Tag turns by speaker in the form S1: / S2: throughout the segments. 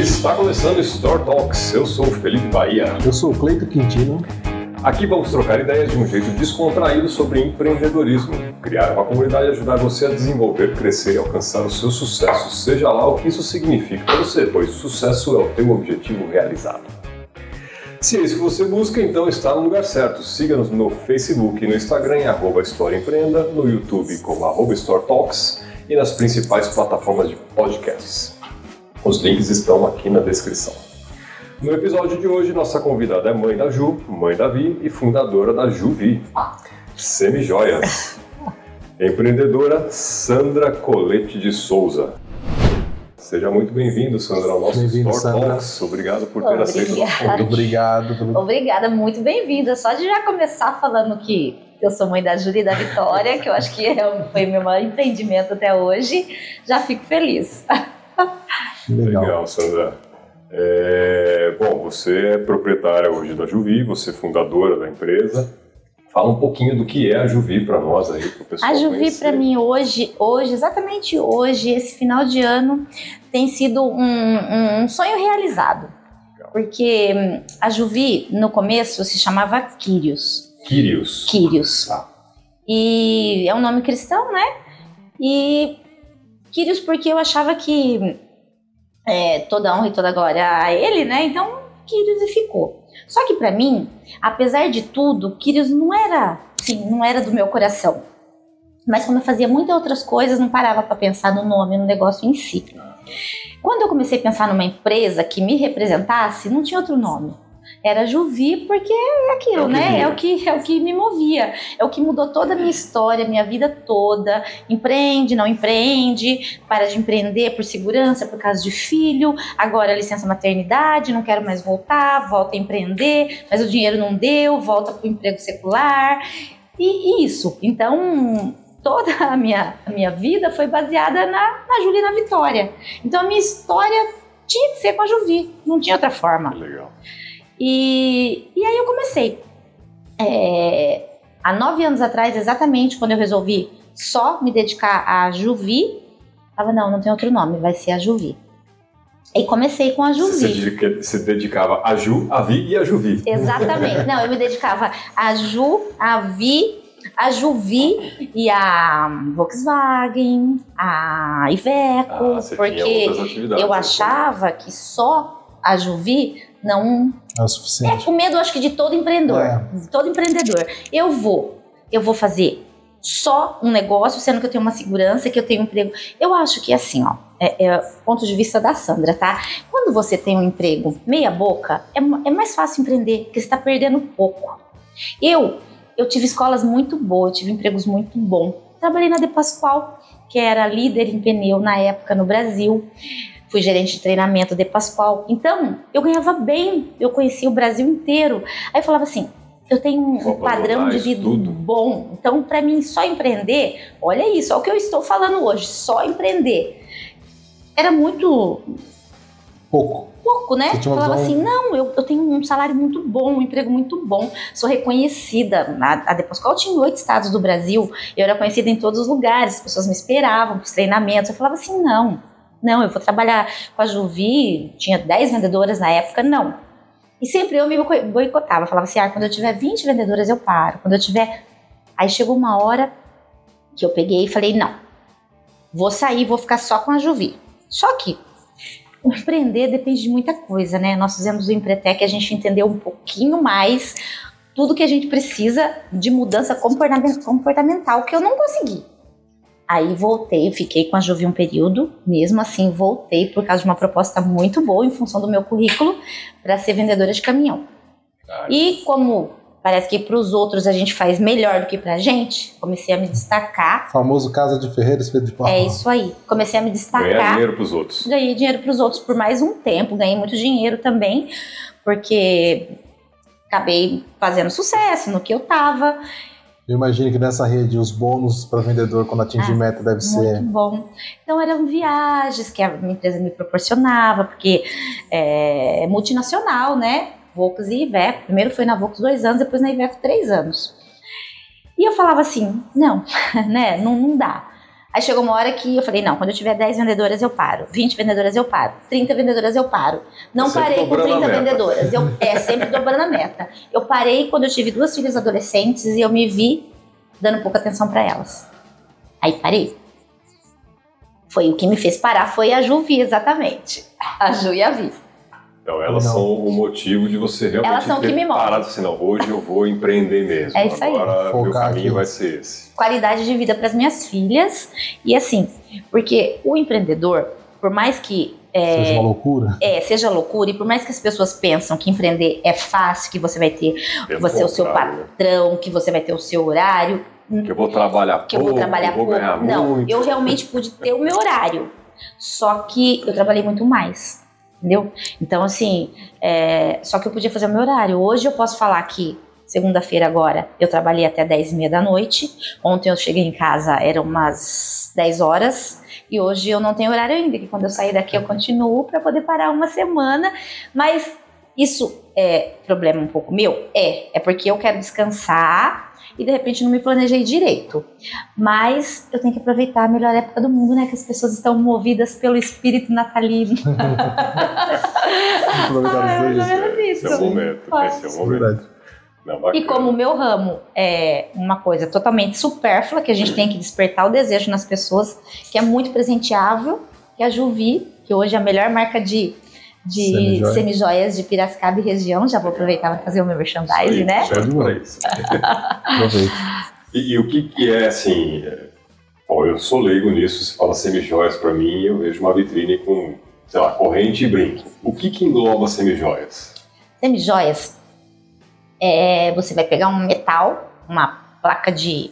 S1: Está começando o Store Talks. Eu sou o Felipe Bahia.
S2: Eu sou o Cleito Quintino.
S1: Aqui vamos trocar ideias de um jeito descontraído sobre empreendedorismo, criar uma comunidade e ajudar você a desenvolver, crescer e alcançar o seu sucesso, seja lá o que isso signifique para você, pois sucesso é o teu objetivo realizado. Se é isso que você busca, então está no lugar certo. Siga-nos no Facebook e no Instagram em arroba História Empreenda, no YouTube como arroba Store Talks e nas principais plataformas de podcasts. Os links estão aqui na descrição. No episódio de hoje, nossa convidada é mãe da Ju, mãe da Vi e fundadora da Juvi, Semijoias. Empreendedora Sandra Colete de Souza. Seja muito bem-vindo, Sandra, ao nosso
S2: Bem-vindo,
S1: Store
S2: Sandra.
S1: Talks. Obrigado por ter aceito o nosso convite.
S2: Obrigado pelo
S3: Obrigada, muito bem-vinda. Só de já começar falando que eu sou mãe da Júlia e da Vitória, que eu acho que é foi meu maior empreendimento até hoje, já fico feliz.
S2: legal.
S1: Legal, Sandra. É, bom, você é proprietária hoje da Juvi, você é fundadora da empresa. Fala um pouquinho do que é a Juvi para nós aí, para o pessoal
S3: A Juvi, para mim, hoje, hoje, exatamente hoje, esse final de ano, tem sido um, um sonho realizado.
S1: Legal.
S3: Porque hum, a Juvi, no começo, se chamava Quírios.
S1: Kyrios.
S3: Quírios.
S1: Tá.
S3: E é um nome cristão, né? E Quírios porque eu achava que é, toda honra e toda glória a ele, né? Então, Quírios ficou. Só que pra mim, apesar de tudo, Quírios não era, assim, não era do meu coração. Mas como eu fazia muitas outras coisas, não parava pra pensar no nome, no negócio em si. Quando eu comecei a pensar numa empresa que me representasse, não tinha outro nome. Era Juvi, porque é aquilo,
S1: É
S3: né? É o, que, é o que me movia. É o que mudou toda a minha história, minha vida toda. Empreende, não empreende, para de empreender por segurança, por causa de filho, agora licença maternidade, não quero mais voltar, volta a empreender, mas o dinheiro não deu, volta para o emprego secular. E isso. Então, toda a minha, a minha vida foi baseada na, na Júlia e na Vitória. Então, a minha história tinha que ser com a Juvi, não tinha outra forma.
S1: Legal.
S3: E, e aí eu comecei. É, há nove anos atrás, exatamente quando eu resolvi só me dedicar à Juvi, tava, não, não tem outro nome, vai ser a Juvi. E comecei com a
S1: Você
S3: Juvi.
S1: se dedicava a Ju, a Vi e a Juvi.
S3: Exatamente. Não, eu me dedicava a Ju, a Vi, a Juvi e a Volkswagen, a Iveco,
S1: Ah, você
S3: porque eu achava que só a Juvi não
S2: É o
S3: É
S2: suficiente.
S3: com medo, acho que, de todo empreendedor.
S2: É.
S3: De todo empreendedor. Eu vou, eu vou fazer só um negócio, sendo que eu tenho uma segurança, que eu tenho um emprego. Eu acho que assim, ó, é, é ponto de vista da Sandra, tá? Quando você tem um emprego meia boca, é, é mais fácil empreender, porque você está perdendo pouco. Eu, eu tive escolas muito boas, tive empregos muito bons. Trabalhei na De Pascoal, que era líder em pneu na época no Brasil fui gerente de treinamento de Pascoal. Então, eu ganhava bem, eu conhecia o Brasil inteiro. Aí eu falava assim, eu tenho um
S1: Vou
S3: padrão de vida
S1: tudo.
S3: bom. Então, para mim, só empreender, olha isso, olha o que eu estou falando hoje, só empreender. Era muito
S2: Pouco.
S3: pouco, né? Eu falava
S2: visão-
S3: assim, não, eu, eu tenho um salário muito bom, um emprego muito bom, sou reconhecida. A, a De Pascoal tinha oito estados do Brasil, eu era conhecida em todos os lugares, as pessoas me esperavam para os treinamentos. Eu falava assim, não, não, eu vou trabalhar com a Juvi, tinha 10 vendedoras na época, não. E sempre eu me boi- boicotava, falava assim, ah, quando eu tiver 20 vendedoras eu paro, quando eu tiver... Aí chegou uma hora que eu peguei e falei, não, vou sair, vou ficar só com a Juvi. Só que empreender depende de muita coisa, né? Nós fizemos o Empretec, a gente entendeu um pouquinho mais tudo que a gente precisa de mudança comportamen- comportamental, que eu não consegui. Aí voltei, fiquei com a Juvi um período, mesmo assim voltei por causa de uma proposta muito boa em função do meu currículo para ser vendedora de caminhão.
S1: Ah,
S3: E como parece que para os outros a gente faz melhor do que para a gente, comecei a me destacar.
S2: Famoso Casa de Ferreira, Espelho de Pau.
S3: É isso aí. Comecei a me destacar.
S1: dinheiro pros outros.
S3: Ganhei dinheiro para os outros por mais um tempo, ganhei muito dinheiro também, porque acabei fazendo sucesso no que eu tava.
S2: Eu imagino que nessa rede os bônus para vendedor quando atingir
S3: Ah,
S2: meta deve
S3: Muito
S2: ser.
S3: bom. Então eram viagens que a minha empresa me proporcionava, porque é multinacional, né? Volks e Iveco. Primeiro foi na Volks dois anos, depois na Iveco três anos. E eu falava assim, não, né? Não, não dá. Aí chegou uma hora que eu falei, não, quando eu tiver 10 vendedoras eu paro, 20 vendedoras eu paro, 30 vendedoras eu paro. Não
S1: Sempre
S3: parei com
S1: dobrando a
S3: 30
S1: meta.
S3: vendedoras. Eu, é, sempre dobrando a meta. Eu parei quando eu tive duas filhas adolescentes e eu me vi dando pouca atenção para elas. Aí parei. Foi o que me fez parar, foi a Ju Vi, exatamente. A Ju e a Vi.
S1: Então elas
S2: Não.
S1: são o motivo de você realmente
S3: Elas são
S1: ter
S3: que me
S1: parado assim, não, hoje eu vou empreender mesmo.
S3: É isso aí.
S1: Agora meu
S2: Focar
S1: caminho
S2: aqui.
S1: vai ser esse.
S3: qualidade de vida para as minhas filhas. E assim, porque o empreendedor, por mais que é,
S2: Seja uma loucura.
S3: é, seja loucura, e por mais que as pessoas pensam que empreender é fácil, que você vai ter,
S1: Pelo
S3: você é o seu patrão, que você vai ter o seu horário,
S1: Que eu vou trabalhar
S3: que eu vou
S1: pouco,
S3: trabalhar
S1: eu vou
S3: pouco.
S1: ganhar
S3: Não,
S1: muito.
S3: eu realmente pude ter o meu horário. Só que eu trabalhei muito mais. Entendeu? Então, assim, é, só que eu podia fazer o meu horário. Hoje eu posso falar que segunda-feira agora eu trabalhei até 10 e meia da noite. Ontem eu cheguei em casa, eram umas 10 horas. E hoje eu não tenho horário ainda, que quando eu sair daqui eu continuo para poder parar uma semana. Mas isso é problema um pouco meu? É. É porque eu quero descansar e de repente não me planejei direito. Mas eu tenho que aproveitar a melhor época do mundo, né? Que as pessoas estão movidas pelo espírito natalino. Ah, é mais ou
S2: dois.
S3: menos
S1: Esse é o
S3: isso.
S1: momento. Esse é o
S2: É
S1: momento.
S2: verdade.
S1: Não,
S3: E como o meu ramo é uma coisa totalmente supérflua, que a gente tem que despertar o desejo nas pessoas, que é muito presenteável, que é a Juvi, que hoje é a melhor marca de, de
S2: Semijoia.
S3: semijoias de Piracicaba e região. Já vou aproveitar para fazer o meu merchandising,
S1: aí,
S3: né?
S2: Aproveita.
S1: E, e o que, que é assim? é, Bom, eu sou leigo nisso, se fala semijoias pra mim, eu vejo uma vitrine com, sei lá, corrente e brinco. O que, que engloba semijoias?
S3: Semijoias, é, você vai pegar um metal, uma placa de,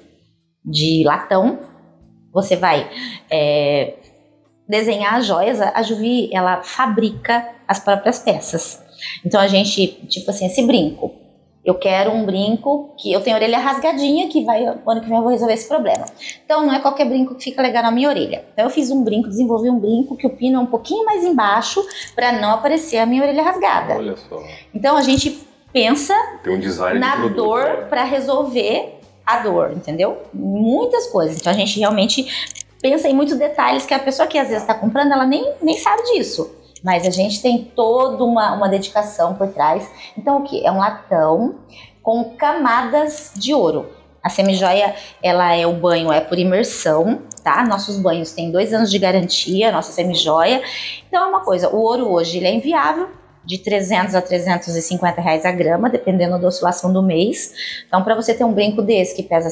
S3: de latão, você vai é, desenhar as joias. A Juvi, ela fabrica as próprias peças. Então a gente, tipo assim, esse brinco. Eu quero um brinco que eu tenho a orelha rasgadinha, que vai, ano que vem eu vou resolver esse problema. Então não é qualquer brinco que fica legal na minha orelha. Então eu fiz um brinco, desenvolvi um brinco que o pino é um pouquinho mais embaixo para não aparecer a minha orelha rasgada.
S1: Olha só,
S3: Então a gente pensa
S1: um
S3: na
S1: produto.
S3: dor
S1: né?
S3: para resolver a dor, entendeu? Muitas coisas. Então a gente realmente pensa em muitos detalhes que a pessoa que às vezes está comprando, ela nem, nem sabe disso. Mas a gente tem toda uma, uma dedicação por trás. Então o que? É um latão com camadas de ouro. A semijoia, ela é o banho é por imersão, tá? Nossos banhos têm dois anos de garantia, nossa semijoia. Então é uma coisa, o ouro hoje ele é inviável, de 300 a 350 reais a grama, dependendo da oscilação do mês. Então, para você ter um brinco desse que pesa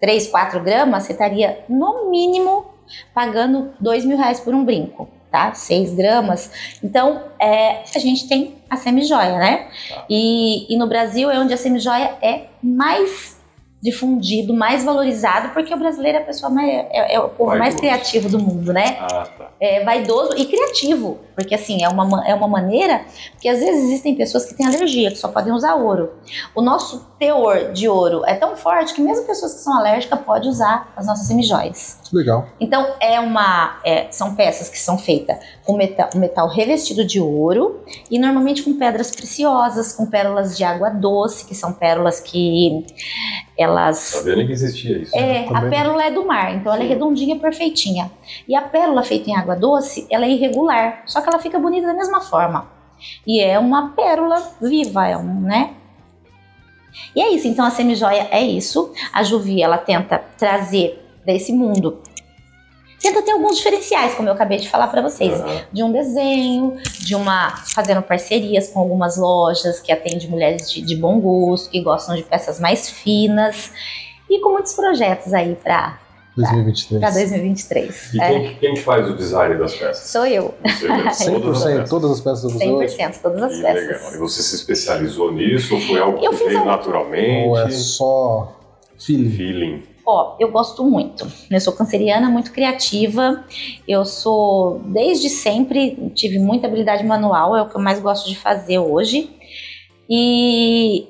S3: 3, 4 gramas, você estaria no mínimo pagando 2 mil reais por um brinco, tá? 6 gramas. Então, é, a gente tem a semijoia, né? E, e no Brasil é onde a semijoia é mais difundido, mais valorizado, porque o brasileiro é a pessoa mais, é, é o povo mais
S1: Vaidoso.
S3: criativo do mundo, né?
S1: Ah, tá.
S3: é, vaidoso e criativo, porque assim, é uma, ma- é uma maneira que às vezes existem pessoas que têm alergia, que só podem usar ouro. O nosso teor de ouro é tão forte que mesmo pessoas que são alérgicas podem usar as nossas semijoias.
S2: Legal.
S3: Então é uma, é, são peças que são feitas com metal, metal revestido de ouro e normalmente com pedras preciosas, com pérolas de água doce, que são pérolas que elas
S1: Sabia nem que existia isso.
S3: é, a
S2: Também.
S3: pérola é do mar, então ela é redondinha, perfeitinha. E a pérola feita em água doce, ela é irregular, só que ela fica bonita da mesma forma. E é uma pérola viva, é um, né? E é isso, então a semijoia é isso. A Juvi, ela tenta trazer para esse mundo. Tenta ter alguns diferenciais, como eu acabei de falar para vocês
S1: Aham.
S3: de um desenho, de uma fazendo parcerias com algumas lojas que atendem mulheres de, de bom gosto, que gostam de peças mais finas e com muitos projetos aí para
S2: 2023.
S3: 2023.
S1: E
S3: É,
S1: quem, quem que faz o design das peças?
S3: sou eu,
S1: Você mesmo, todas as
S2: 100%,
S1: peças.
S2: todas as peças do museu?
S3: 100%, todas as
S1: Que
S3: peças.
S1: legal. E você se especializou nisso ou foi algo
S3: Eu
S1: que veio
S3: um-
S1: naturalmente?
S2: Ou é só feeling?
S1: Feeling.
S3: Ó, eu gosto muito. Eu sou canceriana, muito criativa. Eu sou, desde sempre, tive muita habilidade manual, é o que eu mais gosto de fazer hoje. E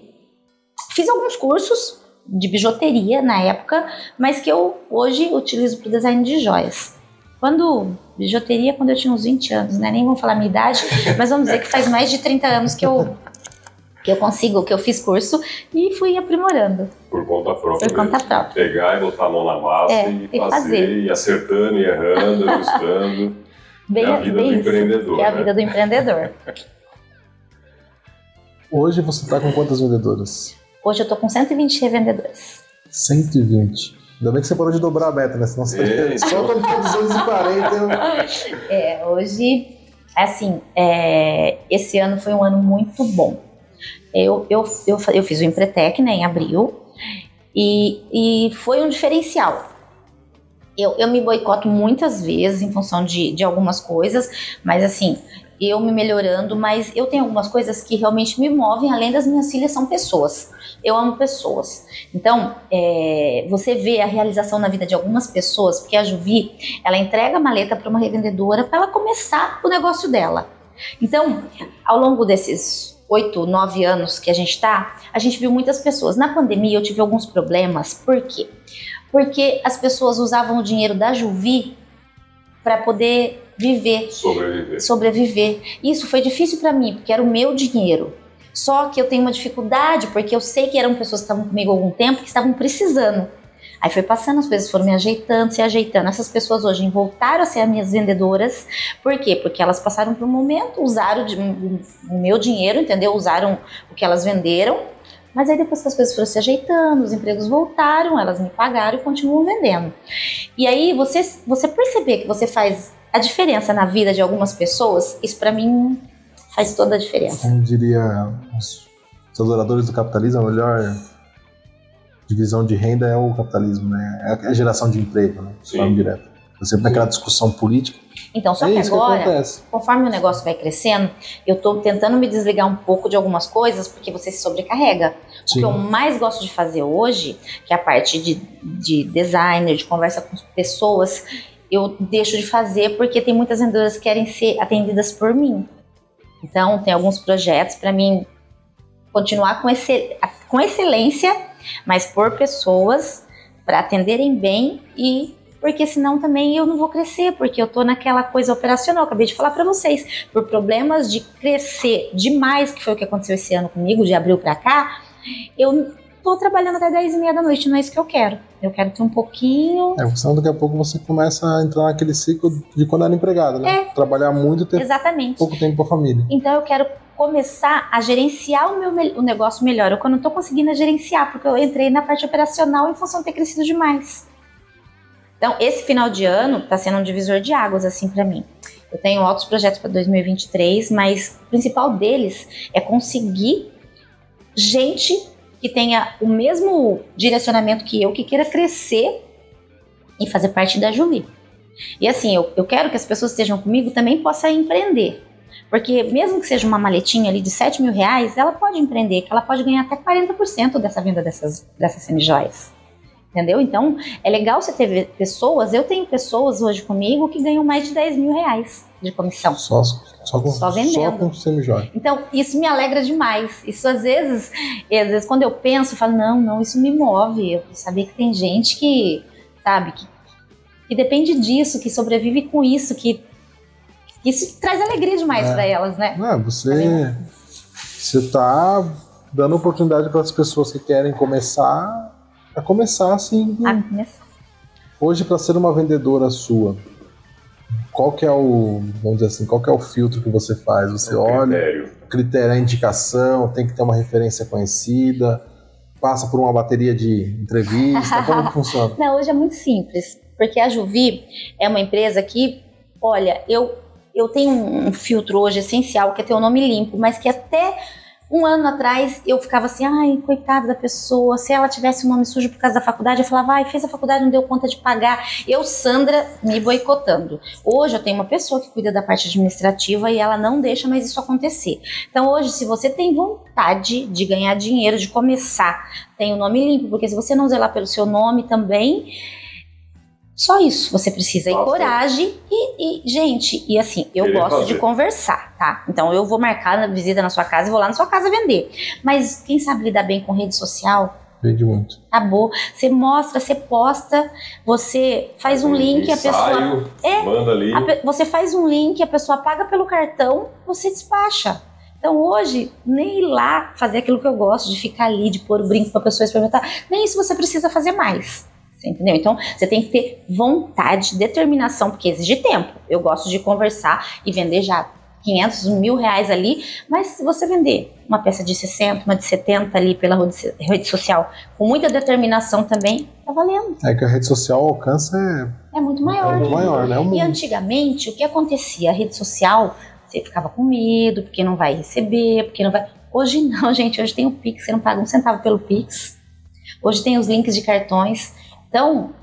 S3: fiz alguns cursos de bijuteria na época, mas que eu hoje utilizo para o design de joias. Quando bijuteria, quando eu tinha uns 20 anos, né? Nem vou falar a minha idade, mas vamos dizer que faz mais de 30 anos que eu que eu consigo, que eu fiz curso e fui aprimorando.
S1: Por conta própria.
S3: Por conta
S1: mesmo.
S3: própria.
S1: Pegar e botar a mão na massa
S3: É,
S1: e
S3: e
S1: fazer,
S3: fazer.
S1: e acertando e errando, ajustando.
S3: Bem,
S1: é a vida
S3: bem
S1: do
S3: isso,
S1: empreendedor.
S3: é a
S1: né?
S3: vida do empreendedor.
S2: Hoje você está com quantas vendedoras?
S3: Hoje eu tô com 120 revendedores.
S2: 120. Ainda bem que você parou de dobrar a meta, né? Senão você
S1: É,
S2: tá só quando for 240. Eu...
S3: É, hoje, assim, é, esse ano foi um ano muito bom. Eu, eu, eu, eu fiz o Empretec, né, em abril, e, e foi um diferencial. Eu, eu me boicoto muitas vezes em função de, de algumas coisas, mas assim, eu me melhorando, mas eu tenho algumas coisas que realmente me movem, além das minhas filhas, são pessoas. Eu amo pessoas. Então, é, você vê a realização na vida de algumas pessoas, porque a Juvi, ela entrega a maleta para uma revendedora para ela começar o negócio dela. Então, ao longo desses oito, nove anos que a gente está, a gente viu muitas pessoas. Na pandemia, eu tive alguns problemas. Por quê? Porque as pessoas usavam o dinheiro da Juvi para poder viver
S1: Sobreviver.
S3: sobreviver. Isso foi difícil para mim, porque era o meu dinheiro. Só que eu tenho uma dificuldade, porque eu sei que eram pessoas que estavam comigo há algum tempo que estavam precisando. Aí foi passando, as coisas foram me ajeitando, se ajeitando. Essas pessoas hoje voltaram a ser as minhas vendedoras. Por quê? Porque elas passaram por um momento, usaram de- o o meu dinheiro, entendeu? Usaram o que elas venderam. Mas aí depois que as coisas foram se ajeitando, os empregos voltaram, elas me pagaram e continuam vendendo. E aí você, você perceber que você faz a diferença na vida de algumas pessoas, isso pra mim faz toda a diferença.
S2: Como diria os, adoradores do capitalismo, a melhor divisão de renda é o capitalismo, né? É a geração de emprego, né? De forma direta. Você vai naquela discussão política.
S3: Então, só
S2: é
S3: que agora,
S2: que
S3: conforme o negócio vai crescendo, eu tô tentando me desligar um pouco de algumas coisas, porque você se sobrecarrega. O
S2: Sim.
S3: que eu mais gosto de fazer hoje, que é a parte de, de designer, de conversa com pessoas, eu deixo de fazer porque tem muitas vendedoras que querem ser atendidas por mim. Então, tem alguns projetos para mim continuar com, com excelência, mas por pessoas para atenderem bem e porque senão também eu não vou crescer, porque eu tô naquela coisa operacional, acabei de falar para vocês, por problemas de crescer demais, que foi o que aconteceu esse ano comigo, de abril para cá, eu tô trabalhando até 10 e meia da noite, não é isso que eu quero. Eu quero ter um pouquinho.
S2: É, senão daqui a pouco você começa a entrar naquele ciclo de quando era empregado, né? Trabalhar muito e ter
S3: Exatamente.
S2: pouco tempo pra família.
S3: Então eu quero começar a gerenciar o meu me- o negócio melhor. Eu não tô conseguindo gerenciar, porque eu entrei na parte operacional em função de ter crescido demais. Então, esse final de ano tá sendo um divisor de águas, assim, para mim. Eu tenho outros projetos para 2023, mas o principal deles é conseguir gente que tenha o mesmo direcionamento que eu, que queira crescer e fazer parte da Julie. E assim, eu, eu quero que as pessoas que estejam comigo também possam empreender. Porque mesmo que seja uma maletinha ali de 7 mil reais, ela pode empreender, que ela pode ganhar até 40% dessa venda dessas, dessas semijoias. Entendeu? Então, é legal você ter pessoas, eu tenho pessoas hoje comigo que ganham mais de 10 mil reais de comissão.
S2: Só, só, com,
S3: Só vendendo.
S2: só com.
S3: Então, isso me alegra demais. Isso às vezes, às vezes quando eu penso, eu falo, não, não, isso me move. Eu saber que tem gente que, sabe, que, que depende disso, que sobrevive com isso, que isso traz alegria demais
S2: É.
S3: pra elas, né?
S2: Não, você, você tá dando oportunidade para as pessoas que querem começar a começar assim.
S3: A começar.
S2: Hoje, para ser uma vendedora sua, qual que é o, vamos dizer assim, qual que é o filtro que você faz? Você
S1: O
S2: olha,
S1: critério.
S2: critério, a indicação, tem que ter uma referência conhecida, passa por uma bateria de entrevista, como que funciona?
S3: Não, hoje é muito simples, porque a Juvi é uma empresa que, olha, eu, eu tenho um filtro hoje essencial que é ter o nome limpo, mas que até um ano atrás eu ficava assim, ai, coitada da pessoa, se ela tivesse o nome sujo por causa da faculdade, eu falava, ai, fez a faculdade, não deu conta de pagar. Eu, Sandra, me boicotando. Hoje eu tenho uma pessoa que cuida da parte administrativa e ela não deixa mais isso acontecer. Então hoje, se você tem vontade de ganhar dinheiro, de começar, tem o nome limpo, porque se você não zelar pelo seu nome também, só isso você precisa.
S1: Nossa.
S3: coragem e, e, gente, e assim, eu
S1: Querer
S3: gosto de
S1: fazer.
S3: conversar, tá? Então eu vou marcar na visita na sua casa e vou lá na sua casa vender. Mas quem sabe lidar bem com rede social,
S2: Vende muito.
S3: acabou. Você mostra, você posta, você faz um link, a pessoa.
S1: ensaio,
S3: É.
S1: Manda ali.
S3: a você faz um link, a pessoa paga pelo cartão, você despacha. Então hoje, nem ir lá fazer aquilo que eu gosto, de ficar ali, de pôr o brinco para a pessoa experimentar, nem isso você precisa fazer mais. Entendeu? Então você tem que ter vontade, determinação, porque exige tempo. Eu gosto de conversar e vender já 500, mil reais ali, mas se você vender uma peça de 60, uma de 70 ali pela rede social, com muita determinação também, tá valendo.
S2: É que a rede social alcança
S3: é, é muito maior.
S2: É muito maior, né?
S3: E antigamente, o que acontecia? A rede social, você ficava com medo, porque não vai receber, porque não vai. Hoje não, gente. Hoje tem o Pix, você não paga um centavo pelo Pix. Hoje tem os links de cartões. Então,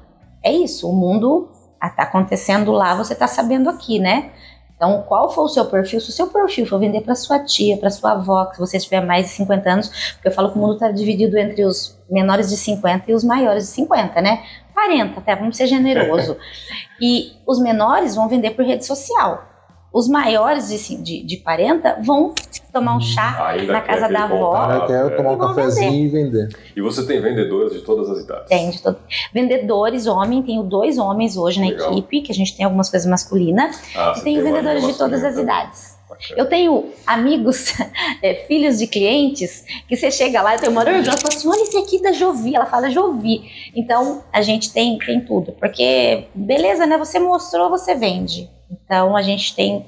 S3: é isso. O mundo está acontecendo lá, você está sabendo aqui, né? Então, qual for o seu perfil? Se o seu perfil for vender para sua tia, para sua avó, se você tiver mais de 50 anos, porque eu falo que o mundo está dividido entre os menores de 50 e os maiores de 50, né? 40 até, vamos ser generoso. e os menores vão vender por rede social. Os maiores de, de, de 40 vão tomar um chá Ainda na casa da avó.
S2: Quer tomar um cafezinho vender. e vender.
S1: E você tem vendedores de todas as idades?
S3: Tem, de todo... vendedores, homem, tenho dois homens hoje na Legal. equipe, que a gente tem algumas coisas masculinas. Ah, e tenho vendedores de todas as idades. Eu tenho amigos, é, filhos de clientes, que você chega lá e tem uma hora ela fala assim: olha esse aqui da Jovi. Ela fala Jovi. Então a gente tem, tem tudo. Porque, beleza, né? Você mostrou, você vende. Então a gente tem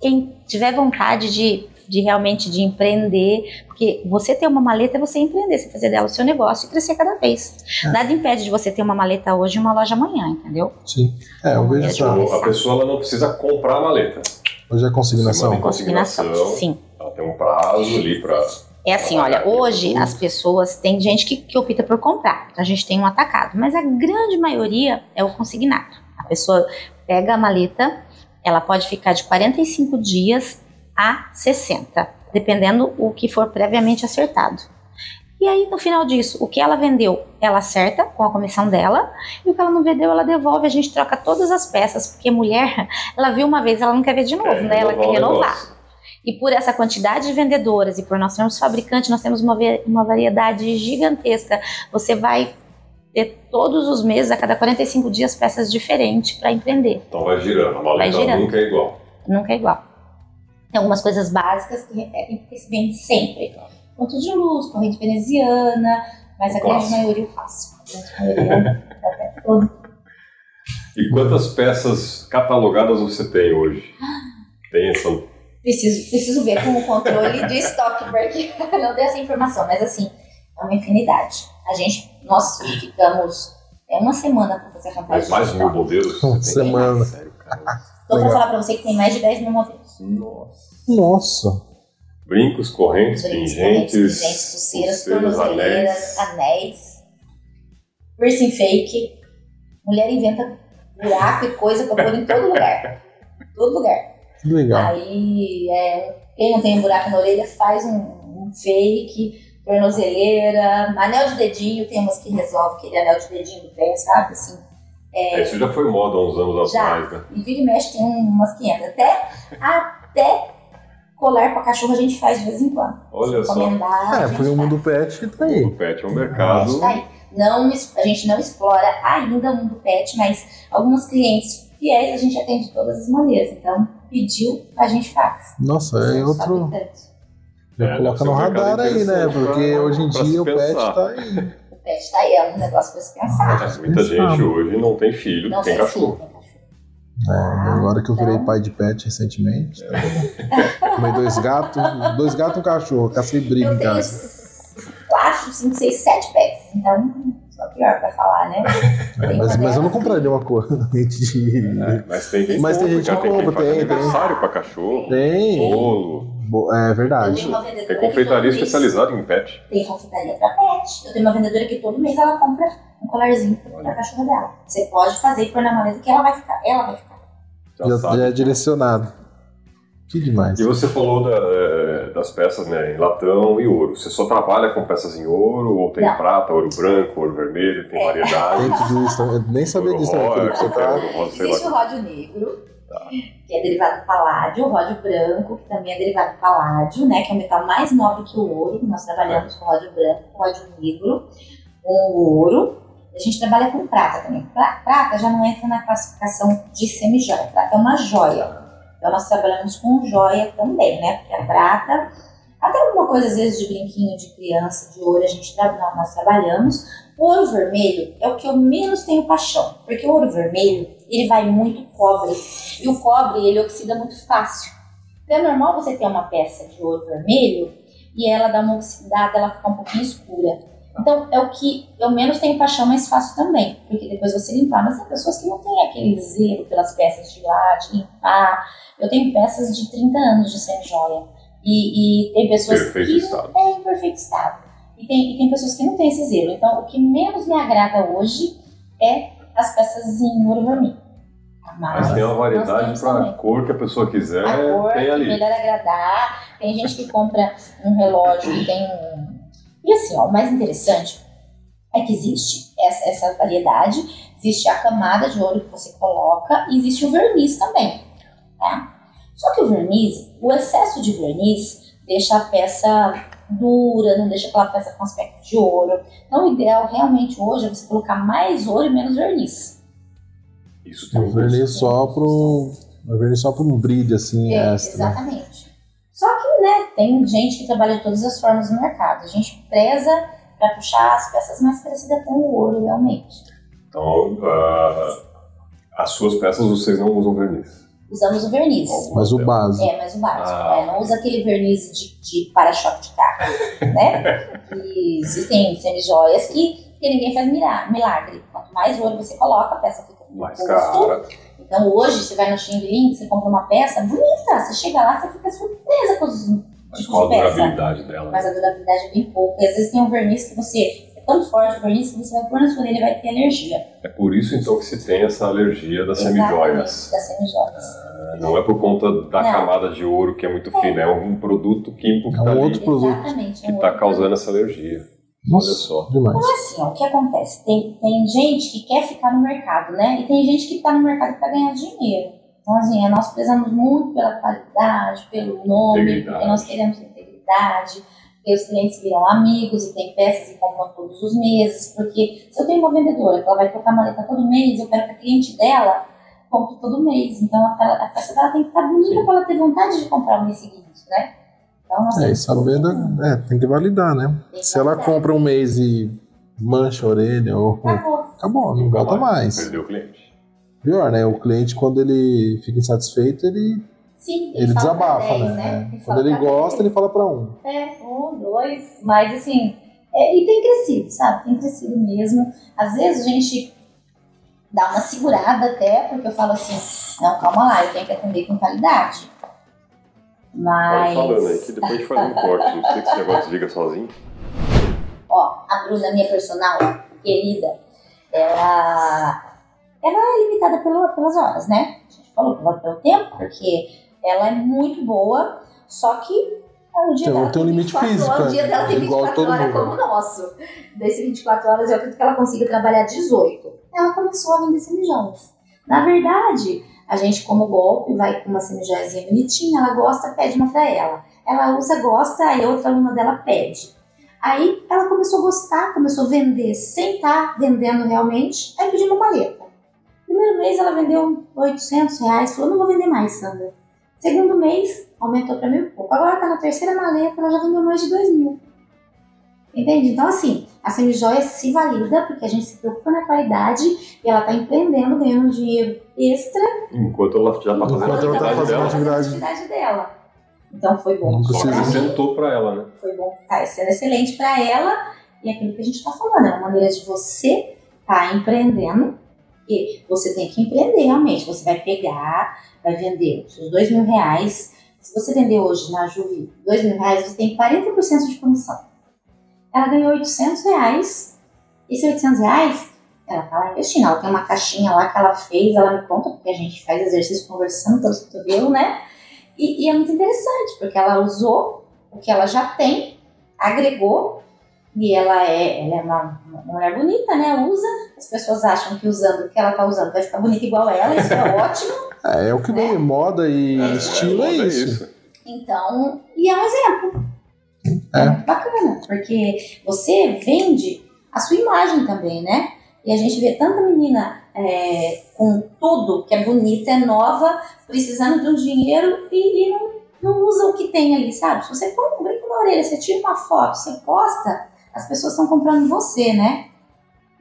S3: quem tiver vontade de, de realmente de empreender, porque você ter uma maleta é você empreender, você fazer dela o seu negócio e crescer cada vez. É. Nada impede de você ter uma maleta hoje e uma loja amanhã, entendeu?
S2: Sim. É, eu vejo
S1: só. A pessoa ela não precisa comprar a maleta.
S2: Hoje é consignação.
S3: Consignação, sim.
S1: Ela tem um prazo ali para
S3: é assim, olha, hoje as pessoas, tem gente que, que opta por comprar, a gente tem um atacado, mas a grande maioria é o consignado. A pessoa pega a maleta, ela pode ficar de 45 dias a 60, dependendo o que for previamente acertado. E aí, no final disso, o que ela vendeu, ela acerta com a comissão dela, e o que ela não vendeu, ela devolve. A gente troca todas as peças, porque mulher, ela viu uma vez, ela não quer ver de novo, é, né? Ela quer renovar. E por essa quantidade de vendedoras, e por nós sermos fabricantes, nós temos uma, uma variedade gigantesca. Você vai ter todos os meses, a cada 45 dias, peças diferentes para empreender.
S1: Então vai girando, a maleta nunca é igual.
S3: Nunca é igual. Tem algumas coisas básicas que repetem porque se vende sempre. Ponto de luz, corrente veneziana, mas o a grande maioria eu faço. A grande maioria todo.
S1: E quantas peças catalogadas você tem hoje? Tem essa...
S3: Preciso, preciso ver com o controle de estoque, porque não tenho essa informação, mas assim, é uma infinidade. A gente, nós ficamos é uma semana para fazer a
S1: contagem. Mas mais mil modelos?
S2: Uma semana.
S3: Sério, Então, vou falar para você que tem mais de 10 mil modelos.
S1: Nossa.
S2: Nossa.
S1: Brincos, correntes,
S3: Brincos,
S1: pingentes,
S3: correntes, pulseiras, tornozeleiras, anéis. anéis, piercing fake. Mulher inventa buraco e coisa para pôr em todo lugar. todo lugar.
S2: Legal.
S3: Aí, é, quem não tem um buraco na orelha faz um, um fake tornozeleira, anel de dedinho, tem umas que resolve aquele anel de dedinho do pé, sabe? Assim,
S1: é, Isso já foi moda há uns anos já, atrás, né?
S3: E vira e mexe tem umas 500. Até, até colar para cachorro a gente faz de vez em quando.
S1: Olha só.
S2: É, porque o mundo pet tá aí. O
S1: mundo pet é um mercado.
S3: Tá aí. Não, a gente não explora ainda o mundo pet, mas alguns clientes fiéis a gente atende de todas as maneiras. Então, pediu, a gente faz.
S2: Nossa, é outro. Já é, coloca no radar aí, né? Porque hoje em dia o pet tá aí.
S3: O pet tá aí, é um negócio pra se pensar.
S1: Mas muita gente hoje não tem filho, não tem, tem cachorro. Filho,
S2: é, agora que eu virei então... pai de pet recentemente, tá tomei dois gatos, dois gatos e um cachorro, cacei briga em casa.
S3: Quatro, cinco, seis, sete pets, então pior pra falar, né?
S2: Mas, mas eu não compraria uma cor de.
S1: É, mas tem gente,
S2: mas tem gente que compra, tem. Tem
S1: aniversário pra cachorro.
S2: Tem.
S1: Bolo.
S2: É verdade.
S1: Tem confeitaria especializada em pet.
S3: Tem confeitaria para pet. Eu tenho uma vendedora que todo mês ela compra um colarzinho para a cachorra dela. Você pode fazer e pôr na maleta que ela vai ficar. Ela vai ficar.
S2: Já, já, já é direcionado. Que demais.
S1: E você falou da, é, das peças né, em latão e ouro. Você só trabalha com peças em ouro ou tem Não. prata, ouro branco, ouro vermelho, tem é. variedade?
S2: Tem tudo isso. Eu nem sabia disso,
S3: né, Felipe? Você tá... Existe o ródio negro, Tá. que é derivado do paládio, o ródio branco, que também é derivado do paládio, né, que é o metal mais nobre que o ouro, nós trabalhamos é. com ródio branco, com ródio negro, com o ouro, a gente trabalha com prata também. Prata já não entra na classificação de semi-joia, prata é uma joia. Então nós trabalhamos com joia também, né? Porque a prata, até alguma coisa às vezes de brinquinho de criança, de ouro, a gente tra nós trabalhamos. O ouro vermelho é o que eu menos tenho paixão, porque o ouro vermelho ele vai muito cobre e o cobre ele oxida muito fácil. Então é normal você ter uma peça de ouro vermelho e ela dá uma oxidada, ela fica um pouquinho escura. Então, é o que eu menos tenho paixão, mas faço também. Porque depois você limpar. Mas tem pessoas que não têm aquele zelo pelas peças de lá, de limpar. Eu tenho peças de 30 anos de sem joia. E, e tem pessoas
S1: Perfeito
S3: que
S1: estado.
S3: é em perfeito estado. E tem, e tem pessoas que não têm esse zelo. Então, o que menos me agrada hoje é as peças em ouro vermelho.
S1: Mas tem uma variedade para a cor que a pessoa quiser,
S3: A cor
S1: tem
S3: que
S1: ali.
S3: melhor agradar. Tem gente que compra um relógio que tem um. E assim, ó, o mais interessante é que existe essa, essa variedade, existe a camada de ouro que você coloca e existe o verniz também. Tá? Só que o verniz, o excesso de verniz deixa a peça dura, não deixa aquela peça com aspecto de ouro. Então o ideal realmente hoje é você colocar mais ouro e menos verniz.
S1: Isso tem
S2: O
S1: um
S2: verniz só pro. O verniz só pro um brilho, assim,
S3: É,
S2: extra. né?
S3: exatamente. Que, tem gente que trabalha de todas as formas no mercado. A gente preza para puxar as peças mais parecidas com o ouro, realmente.
S1: Então, ah, as suas peças vocês não usam verniz.
S3: Usamos o verniz.
S2: Mas o básico.
S3: É, mas o básico.
S1: Ah.
S3: É, não usa aquele verniz de, de para-choque de carro, né? E existem semijoias que, que ninguém faz milagre. Quanto mais ouro você coloca, a peça fica
S1: Mais
S3: custo.
S1: cara.
S3: Então hoje, você vai no Xing Ling, você compra uma peça bonita. Você chega lá, você fica surpresa com os
S1: Mas qual a durabilidade dela?
S3: mas a durabilidade é bem pouco. E às vezes tem um verniz que você. É tão forte o verniz que você vai pôr na sua orelha e vai ter alergia.
S1: É por isso então que se tem essa alergia das semijoias.
S3: Das semijoias.
S1: Não é por conta da
S3: Não.
S1: camada de ouro que é muito fina, é um produto químico que
S2: É um
S1: está
S2: outro produto.
S3: Exatamente.
S1: que
S3: é um
S1: está causando essa alergia.
S2: Nossa,
S1: Olha só.
S2: demais.
S3: Então, assim, ó, o que acontece? Tem, tem gente que quer ficar no mercado, né? E tem gente que tá no mercado para ganhar dinheiro. Então, assim, é, nós prezamos muito pela qualidade, pelo nome,
S1: Integridade.
S3: porque nós queremos integridade, porque os clientes viram amigos e tem peças e compram todos os meses. Porque se eu tenho uma vendedora que ela vai trocar maleta todo mês, eu quero que a cliente dela compre todo mês. Então, a, a peça dela tem que estar bonita para ela ter vontade de comprar no mês seguinte, né? Então, nós
S2: É,
S3: temos
S2: e saber da- é, tem que validar, né?
S3: Tem que
S2: Se ela
S3: validar.
S2: compra um mês e mancha a orelha, ou,
S3: Acabou.
S2: acabou, não volta mais.
S1: Perdeu o cliente.
S2: Pior, né? O cliente, quando ele fica insatisfeito, ele,
S3: Sim,
S2: ele
S3: pra
S2: desabafa,
S3: 10,
S2: né?
S3: Ele
S2: Quando ele gosta,
S3: 10.
S2: ele fala pra um.
S3: É, um, dois, mas assim, é, e tem crescido, sabe? Tem crescido mesmo. Às vezes a gente dá uma segurada até, porque eu falo assim, não, calma lá, eu tenho que atender com qualidade.
S1: Vai
S3: Mas,
S1: falando aí que depois a gente faz um corte. Não sei que esse negócio desliga sozinho.
S3: ó, a Bruna, minha personal, querida, ela, ela é limitada pelo, pelas horas, né? A gente falou pelo, pelo tempo, porque ela é muito boa, só que o dia
S2: Tem-
S3: dela
S2: tem um limite
S3: 24
S2: físico,
S3: horas, o dia dela tem
S2: igual
S3: 24
S2: todo
S3: horas
S2: mundo.
S3: como o nosso. Desse 24 horas, eu acredito que ela consiga trabalhar 18. Ela começou a vender semijoias. Na verdade, a gente, como golpe, vai com uma semijoiazinha bonitinha, ela gosta, pede uma pra ela. Ela usa, gosta, aí outra aluna dela pede. Aí ela começou a gostar, começou a vender sem estar vendendo realmente, aí pediu uma maleta. Primeiro mês ela vendeu 800 reais, falou, não vou vender mais, Sandra. Segundo mês, aumentou para mil e pouco. Agora tá na terceira maleta, ela já vendeu mais de dois mil. Entende? Então, assim, a semijoia se valida porque a gente se preocupa na qualidade e ela tá empreendendo, ganhando um dinheiro extra
S1: Enquanto ela já está fazendo a
S2: tá
S1: atividade
S2: fazendo
S1: dela.
S2: a atividade.
S3: atividade dela. Então foi bom.
S1: Só
S2: precisa.
S1: acrescentou para ela, né?
S3: Foi bom, tá sendo excelente para ela e aquilo que a gente está falando, é uma maneira de você estar empreendendo e você tem que empreender realmente. Você vai pegar, vai vender os seus dois mil reais. Se você vender hoje na Juve dois mil reais, você tem 40% de comissão. Ela ganhou 800 reais. Esses 800 reais, ela tá lá investindo. Ela tem uma caixinha lá que ela fez, ela me conta, porque a gente faz exercício conversando pelo cotovelo, né? E, e é muito interessante, porque ela usou o que ela já tem, agregou, e ela é, ela é uma, uma mulher bonita, né? Usa, as pessoas acham que usando o que ela tá usando vai ficar bonita igual ela, isso é ótimo.
S2: É, é o que vem, moda e
S1: É,
S2: estilo é,
S1: moda
S2: isso.
S3: Então, e é um exemplo. É.
S2: É.
S3: muito bacana, porque você vende a sua imagem também, né? E a gente vê tanta menina é, com tudo que é bonita, é nova, precisando de um dinheiro e, e não, não, usa o que tem ali, sabe? Se você põe um brinco na orelha, você tira uma foto, você posta, as pessoas estão comprando você, né?